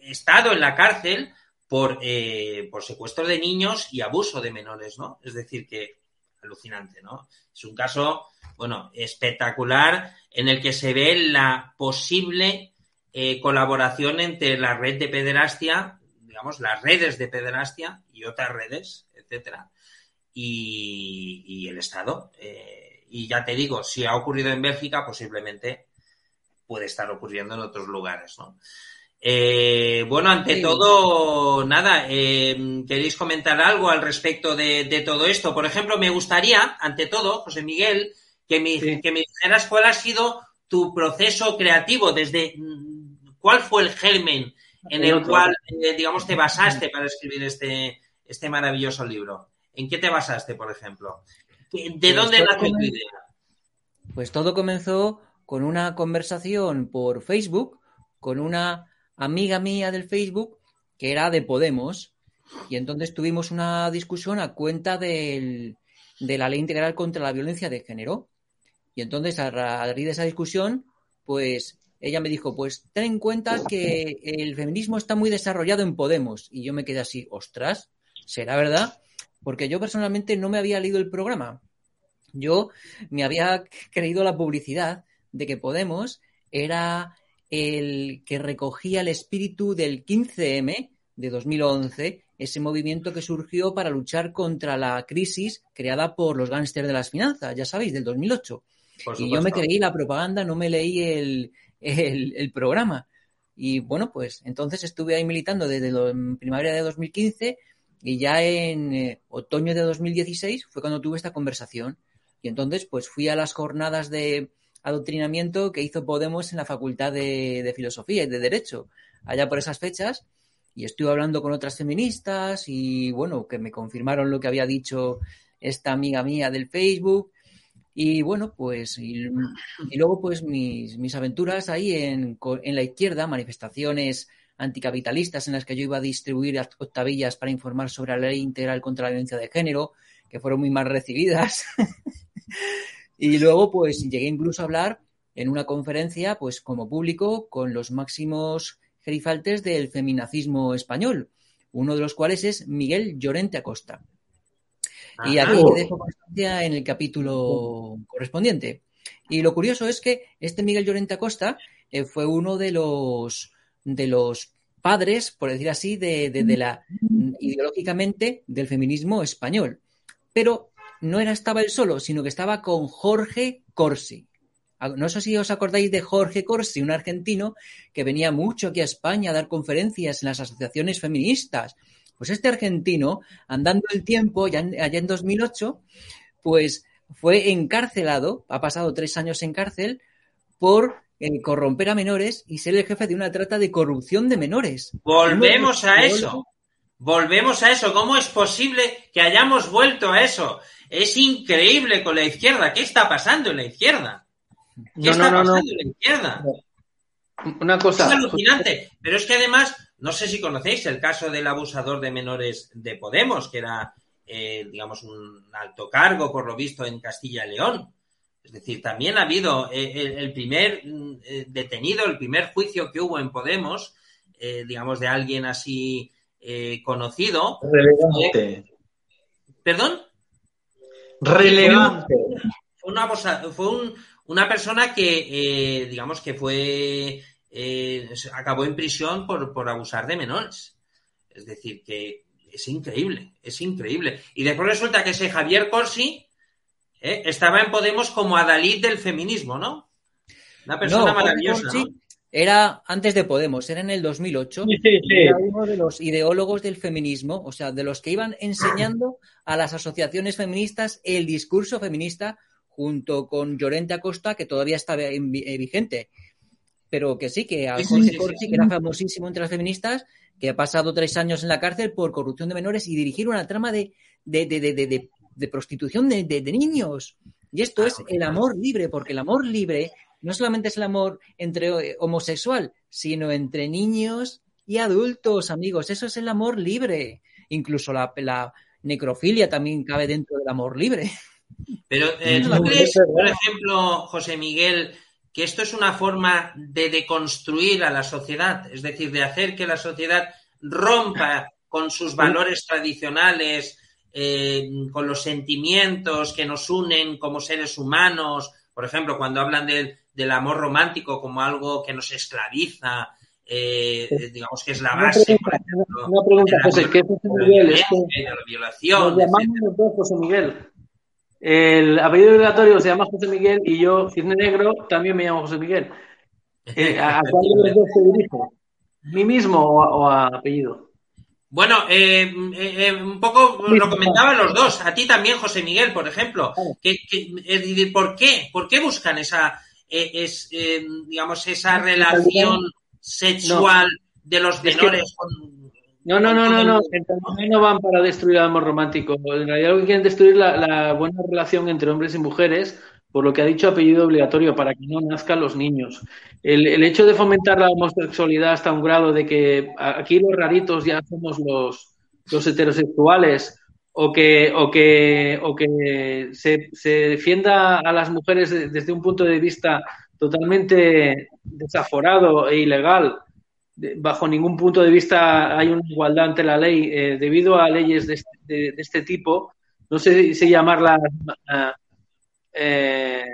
estado en la cárcel por, eh, por secuestro de niños y abuso de menores, ¿no? Es decir, que alucinante, ¿no? Es un caso, bueno, espectacular en el que se ve la posible eh, colaboración entre la red de pederastia, digamos, las redes de pederastia y otras redes, etcétera, y, el Estado. Eh, y ya te digo, si ha ocurrido en Bélgica, posiblemente puede estar ocurriendo en otros lugares, ¿no? Eh, bueno, ante Sí. todo, nada, eh, ¿queréis comentar algo al respecto de, de todo esto? Por ejemplo, me gustaría, ante todo, José Miguel, que me, que me dijeras cuál ha sido tu proceso creativo, desde mm, cuál fue el germen en El otro. cual, eh, digamos, te basaste para escribir este, este maravilloso libro. ¿En qué te basaste, por ejemplo? ¿De Pues dónde nace tu idea? Pues todo comenzó con una conversación por Facebook con una amiga mía del Facebook que era de Podemos y entonces tuvimos una discusión a cuenta del- de la ley integral contra la violencia de género y entonces a ra- a raíz de esa discusión pues ella me dijo, pues ten en cuenta que el feminismo está muy desarrollado en Podemos. Y yo me quedé así, ostras, ¿será verdad? Porque yo personalmente no me había leído el programa. Yo me había creído la publicidad de que Podemos era el que recogía el espíritu del 15M de 2011, ese movimiento que surgió para luchar contra la crisis creada por los gángsters de las finanzas, ya sabéis, del 2008. Y yo me creí la propaganda, no me leí el, el, programa. Y bueno, pues entonces estuve ahí militando desde lo, en primavera de 2015 y ya en eh, otoño de 2016 fue cuando tuve esta conversación. Y entonces pues fui a las jornadas de adoctrinamiento que hizo Podemos en la Facultad de, Filosofía y de Derecho, allá por esas fechas. Y estuve hablando con otras feministas y bueno, que me confirmaron lo que había dicho esta amiga mía del Facebook y bueno, pues, y, luego pues mis, mis aventuras ahí en, en, la izquierda, manifestaciones anticapitalistas en las que yo iba a distribuir octavillas para informar sobre la ley integral contra la violencia de género, que fueron muy mal recibidas. y luego pues llegué incluso a hablar en una conferencia pues como público con los máximos gerifaltes del feminacismo español, uno de los cuales es Miguel Llorente Acosta. Y aquí dejo constancia en el capítulo correspondiente. Y lo curioso es que este Miguel Llorente Acosta eh, fue uno de los, de los padres, por decir así, de, de, la ideológicamente del feminismo español. Pero no era estaba él solo, sino que estaba con Jorge Corsi. Ah, no sé si os acordáis de Jorge Corsi, un argentino que venía mucho aquí a España a dar conferencias en las asociaciones feministas pues este argentino, andando el tiempo, ya allá en 2008, pues fue encarcelado, ha pasado tres años en cárcel por eh, corromper a menores y ser el jefe de una trata de corrupción de menores. Volvemos a eso. Volvemos a eso. ¿Cómo es posible que hayamos vuelto a eso? Es increíble con la izquierda. ¿Qué está pasando en la izquierda? ¿Qué está pasando en la izquierda? Una cosa. Es alucinante. Pero es que además no sé si conocéis el caso del abusador de menores de Podemos, que era, eh, digamos, un alto cargo, por lo visto, en Castilla y León. Es decir, también ha habido eh, el, primer mm, eh, detenido, el primer juicio que hubo en Podemos, digamos, de alguien así conocido. Relevante. ¿Perdón? Relevante. Fue una, fue una persona que, digamos, que fue eh, acabó en prisión por, por abusar de menores. Es decir, que es increíble, es increíble. Y después resulta que ese Javier Corsi eh, estaba en Podemos como Adalid del feminismo, ¿no? Una persona maravillosa. Era antes de Podemos, era en el 2008. Era uno de los ideólogos del feminismo, o sea, de los que iban enseñando a las asociaciones feministas el discurso feminista junto con Llorente Acosta, que todavía estaba eh, vigente pero que sí, que a Corsi, que era famosísimo entre las feministas, que ha pasado tres años en la cárcel por corrupción de menores y dirigir una trama de, de, de, de prostitución de, niños. Y esto es el amor libre, porque el amor libre no solamente es el amor entre eh, homosexual, sino entre niños y adultos, amigos. Eso es el amor libre. Incluso la, la necrofilia también cabe dentro del amor libre. Pero, eh, ¿tú crees, por ejemplo, José Miguel, que esto es una forma de deconstruir a la sociedad, es decir, de hacer que la sociedad rompa con sus valores tradicionales, eh, con los sentimientos que nos unen como seres humanos, por ejemplo, cuando hablan del amor romántico como algo que nos esclaviza, eh, digamos que es la base. Una pregunta, José, ¿qué es Miguel? la violación. José Miguel. El apellido obligatorio se llama José Miguel y yo, Cisne Negro, también me llamo José Miguel. Eh, ¿A cuál de los dos te dirijo? ¿Mí mismo o a, apellido? Bueno, eh, eh, un poco lo comentaban los dos. A ti también, José Miguel, por ejemplo. ¿Por qué? ¿Por qué buscan esa, es, digamos, esa relación sexual de los menores con no, no, no, no, no. no van para destruir el amor romántico. En realidad lo que quieren destruir la, la buena relación entre hombres y mujeres, por lo que ha dicho apellido obligatorio, para que no nazcan los niños. El, el hecho de fomentar la homosexualidad hasta un grado de que aquí los raritos ya somos los, los heterosexuales o que, o que, o que se, se, defienda a las mujeres desde un punto de vista totalmente desaforado e ilegal. Bajo ningún punto de vista hay una igualdad ante la ley eh, debido a leyes de este, de- de este tipo. No sé si llamarlas, ah, eh,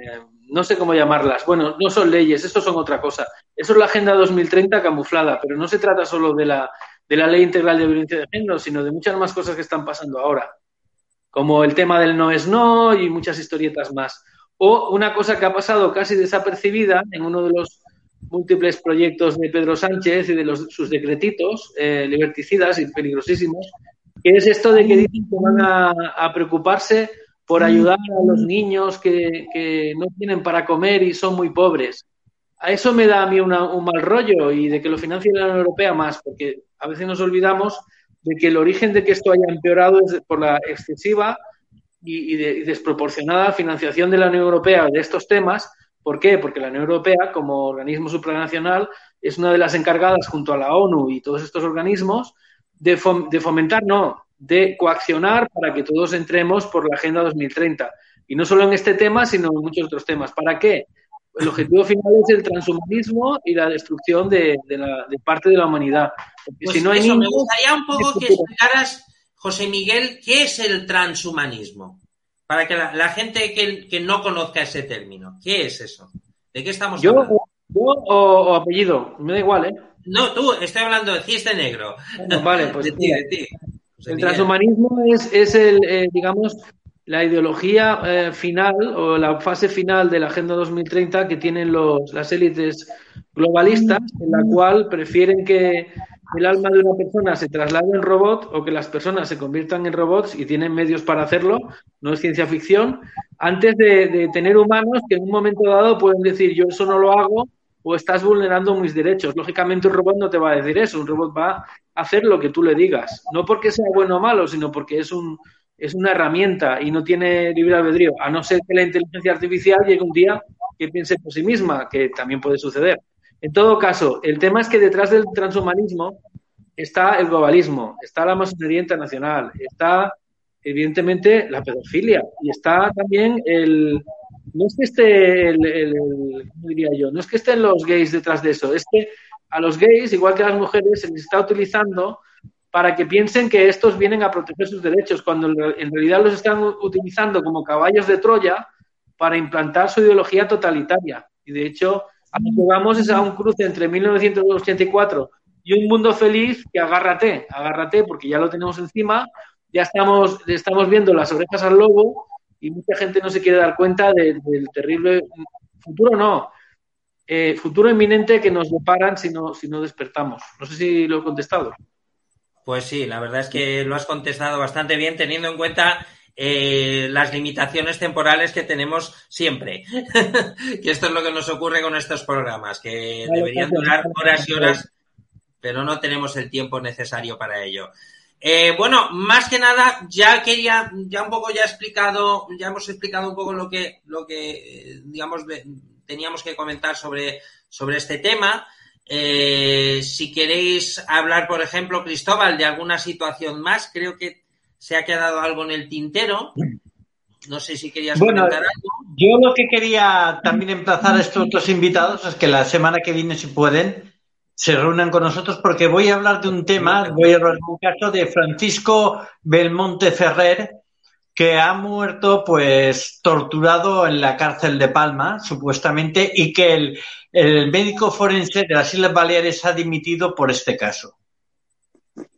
no sé cómo llamarlas. Bueno, no son leyes, eso son otra cosa. Eso es la Agenda 2030 camuflada, pero no se trata solo de la, de la Ley Integral de Violencia de Género, sino de muchas más cosas que están pasando ahora, como el tema del no es no y muchas historietas más. O una cosa que ha pasado casi desapercibida en uno de los múltiples proyectos de Pedro Sánchez y de los, sus decretitos eh, liberticidas y peligrosísimos, que es esto de que dicen que van a, a preocuparse por ayudar a los niños que, que no tienen para comer y son muy pobres. A eso me da a mí una- un mal rollo y de que lo financie la Unión Europea más, porque a veces nos olvidamos de que el origen de que esto haya empeorado es por la excesiva y, y de- y desproporcionada financiación de la Unión Europea de estos temas. ¿Por qué? Porque la Unión Europea, como organismo supranacional, es una de las encargadas, junto a la ONU y todos estos organismos, de fomentar, no, de coaccionar para que todos entremos por la Agenda 2030. Y no solo en este tema, sino en muchos otros temas. ¿Para qué? El objetivo final es el transhumanismo y la destrucción de, de la, de parte de la humanidad. Pues si no hay eso, me gustaría un poco ¿qué que explicaras, José Miguel, qué es el transhumanismo. Para que la, la gente que, que no conozca ese término, ¿qué es eso? ¿De qué estamos Yo, hablando? yo o, o apellido, me da igual, ¿eh? No, tú, estoy hablando de ciste negro. Bueno, vale, pues de ti, de ti. José El Miguel. transhumanismo es, es el, eh, digamos, la ideología eh, final o la fase final de la Agenda 2030 que tienen los, las élites globalistas, en la cual prefieren que el alma de una persona se traslade en robot o que las personas se conviertan en robots y tienen medios para hacerlo, no es ciencia ficción, antes de, de tener humanos que en un momento dado pueden decir yo eso no lo hago o estás vulnerando mis derechos. Lógicamente un robot no te va a decir eso, un robot va a hacer lo que tú le digas, no porque sea bueno o malo, sino porque es un es una herramienta y no tiene libre albedrío, a no ser que la inteligencia artificial llegue un día que piense por sí misma, que también puede suceder. En todo caso, el tema es que detrás del transhumanismo está el globalismo, está la masonería internacional, está evidentemente la pedofilia y está también el no es que esté el, el- el- ¿cómo diría yo? No es que estén los gays detrás de eso, es que a los gays, igual que a las mujeres, se les está utilizando para que piensen que estos vienen a proteger sus derechos, cuando en re- en realidad los están utilizando como caballos de Troya para implantar su ideología totalitaria. Y de hecho, a lo que vamos es a un cruce entre 1984 y un mundo feliz que agárrate, agárrate, porque ya lo tenemos encima, ya estamos, estamos viendo las orejas al lobo y mucha gente no se quiere dar cuenta de- del terrible futuro, no, eh, futuro inminente que nos deparan si no, si no despertamos. No sé si lo he contestado. Pues sí, la verdad es que lo has contestado bastante bien, teniendo en cuenta eh, las limitaciones temporales que tenemos siempre. que esto es lo que nos ocurre con estos programas, que Vale, deberían durar horas y horas, pero no tenemos el tiempo necesario para ello. Eh, bueno, más que nada, ya quería, ya un poco ya he explicado, ya hemos explicado un poco lo que, lo que, eh, digamos, teníamos que comentar sobre, sobre este tema. Eh, si queréis hablar, por ejemplo, Cristóbal, de alguna situación más, creo que se ha quedado algo en el tintero. No sé si querías Bueno, comentar algo. yo lo que quería también emplazar a estos dos invitados es que la semana que viene, si pueden, se reúnan con nosotros porque voy a hablar de un tema, voy a hablar de un caso de Francisco Belmonte Ferrer, que ha muerto pues torturado en la cárcel de Palma, supuestamente, y que el, el médico forense de las Islas Baleares ha dimitido por este caso.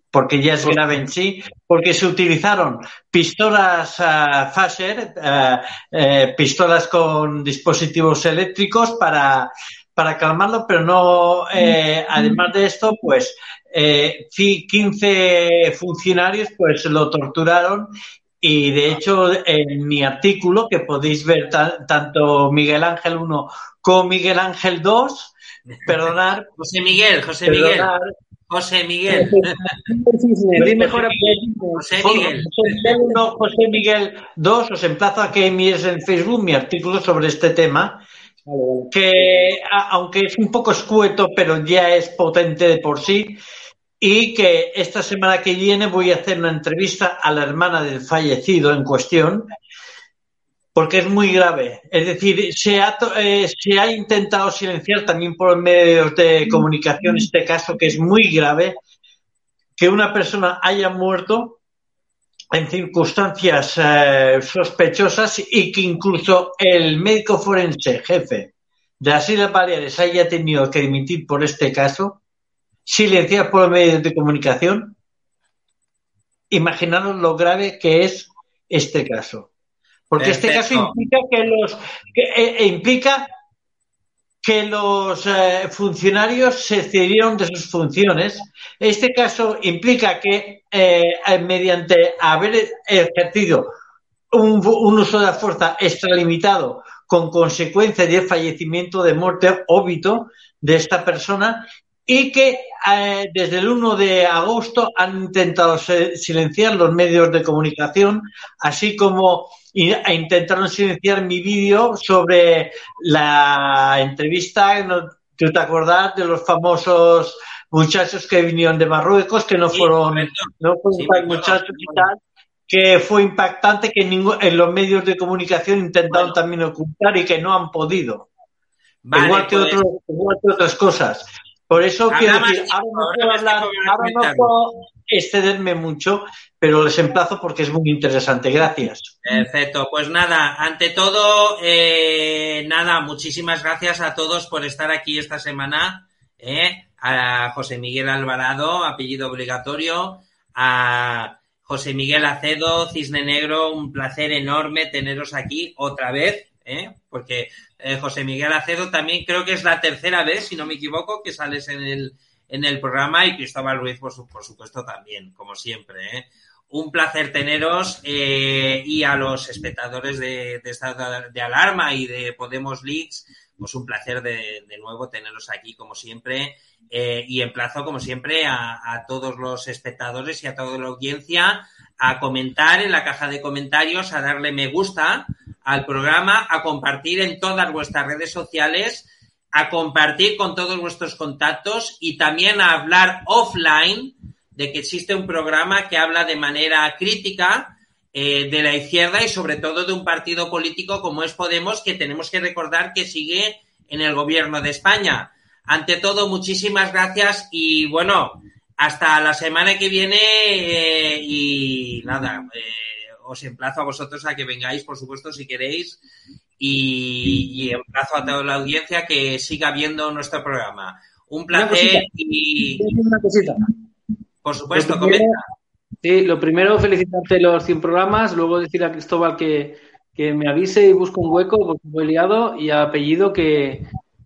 Porque ya es grave en sí, porque se utilizaron pistolas Phaser, ah, eh, pistolas con dispositivos eléctricos para, para calmarlo, pero no, eh, además de esto, pues eh, fi- 15 funcionarios pues lo torturaron y de hecho en mi artículo que podéis ver ta- tanto Miguel Ángel 1 como Miguel Ángel 2, perdonar. José Miguel, José Miguel. José Miguel. José Miguel. Miguel 1, José Miguel 2, os emplazo a que envíes en Facebook mi artículo sobre este tema, que aunque es un poco escueto, pero ya es potente de por sí, y que esta semana que viene voy a hacer una entrevista a la hermana del fallecido en cuestión, porque es muy grave. Es decir, se ha, eh, se ha intentado silenciar también por medios de comunicación este caso que es muy grave, que una persona haya muerto en circunstancias eh, sospechosas y que incluso el médico forense jefe de las Islas Baleares haya tenido que dimitir por este caso, silenciar por medios de comunicación, imaginaros lo grave que es este caso. Porque este caso implica que los eh, eh, implica que los eh, funcionarios se cedieron de sus funciones. Este caso implica que mediante haber ejercido un, uso de la fuerza extralimitado con consecuencia de fallecimiento, de muerte, óbito de esta persona, y que eh, desde el 1 de agosto han intentado silenciar los medios de comunicación, así como e intentaron silenciar mi vídeo sobre la entrevista, ¿tú te acordás de los famosos muchachos que vinieron de Marruecos, que no fueron, no fueron muchachos y tal, que fue impactante que en, los medios de comunicación intentaron también ocultar y que no han podido. igual, que pues igual que otras cosas. Por eso quiero decir, ahora no puedo hablar, ahora no puedo excederme mucho, pero les emplazo porque es muy interesante. Gracias. Perfecto. Pues nada, ante todo, eh, nada, muchísimas gracias a todos por estar aquí esta semana. Eh, a José Miguel Alvarado, apellido obligatorio, a José Miguel Acedo, Cisne Negro, un placer enorme teneros aquí otra vez, ¿eh? porque eh, José Miguel Acedo también creo que es la tercera vez, si no me equivoco, que sales en el, en el programa y Cristóbal Ruiz, por, por supuesto, también, como siempre. ¿eh? Un placer teneros y a los espectadores de, de Estado de Alarma y de Podemos Leaks, pues un placer de, de nuevo tenerlos aquí, como siempre. Eh, y emplazo, como siempre, a, a, todos los espectadores y a toda la audiencia a comentar en la caja de comentarios, a darle me gusta al programa, a compartir en todas vuestras redes sociales, a compartir con todos vuestros contactos y también a hablar offline de que existe un programa que habla de manera crítica eh, de la izquierda y sobre todo de un partido político como es Podemos, que tenemos que recordar que sigue en el gobierno de España. Ante todo, muchísimas gracias y bueno, hasta la semana que viene eh, y nada. Eh, os emplazo a vosotros a que vengáis, por supuesto, si queréis, y, y emplazo a toda la audiencia que siga viendo nuestro programa. Un placer y... Una cosita. Por supuesto, lo primero, comenta. Sí, lo primero, felicitarte los 100 programas, luego decir a Cristóbal que, que me avise y busque un hueco porque voy liado y a apellido que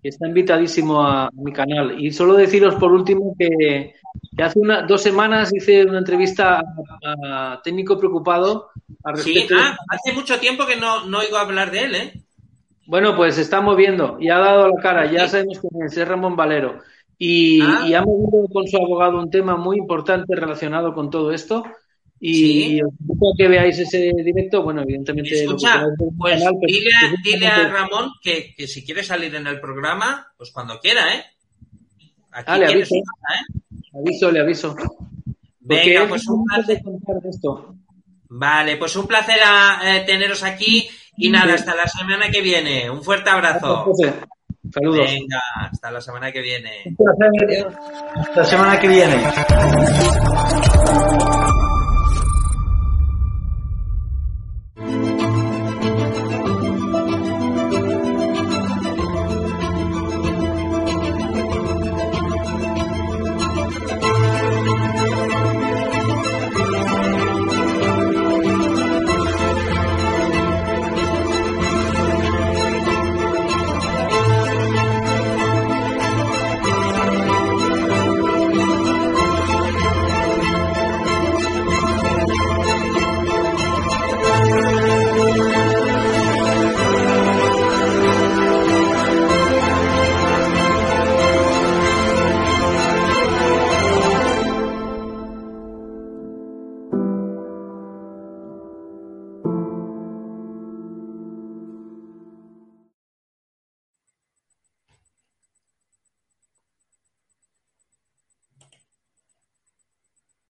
está invitadísimo a, mi canal. Y solo deciros por último que, que hace una, dos semanas hice una entrevista a, a técnico preocupado. A sí, ah, hace mucho tiempo que no, no oigo hablar de él, ¿eh? Bueno, pues se está moviendo y ha dado la cara, ya sabemos quién es, es Ramón Valero. Y, ah. y, ha movido con su abogado un tema muy importante relacionado con todo esto. Y ¿Sí? os invito a que veáis ese directo. Bueno, evidentemente. Escucha, pues canal, dile, a, dile, a, Ramón que, que, si quiere salir en el programa, pues cuando quiera, ¿eh? Aquí ah, le aviso. Casa, ¿eh? Aviso, le aviso. Venga, pues un placer. Vale, pues un placer a, eh, teneros aquí y nada, hasta la semana que viene. Un fuerte abrazo. Saludos. Venga, hasta la semana que viene. Hasta la semana que viene.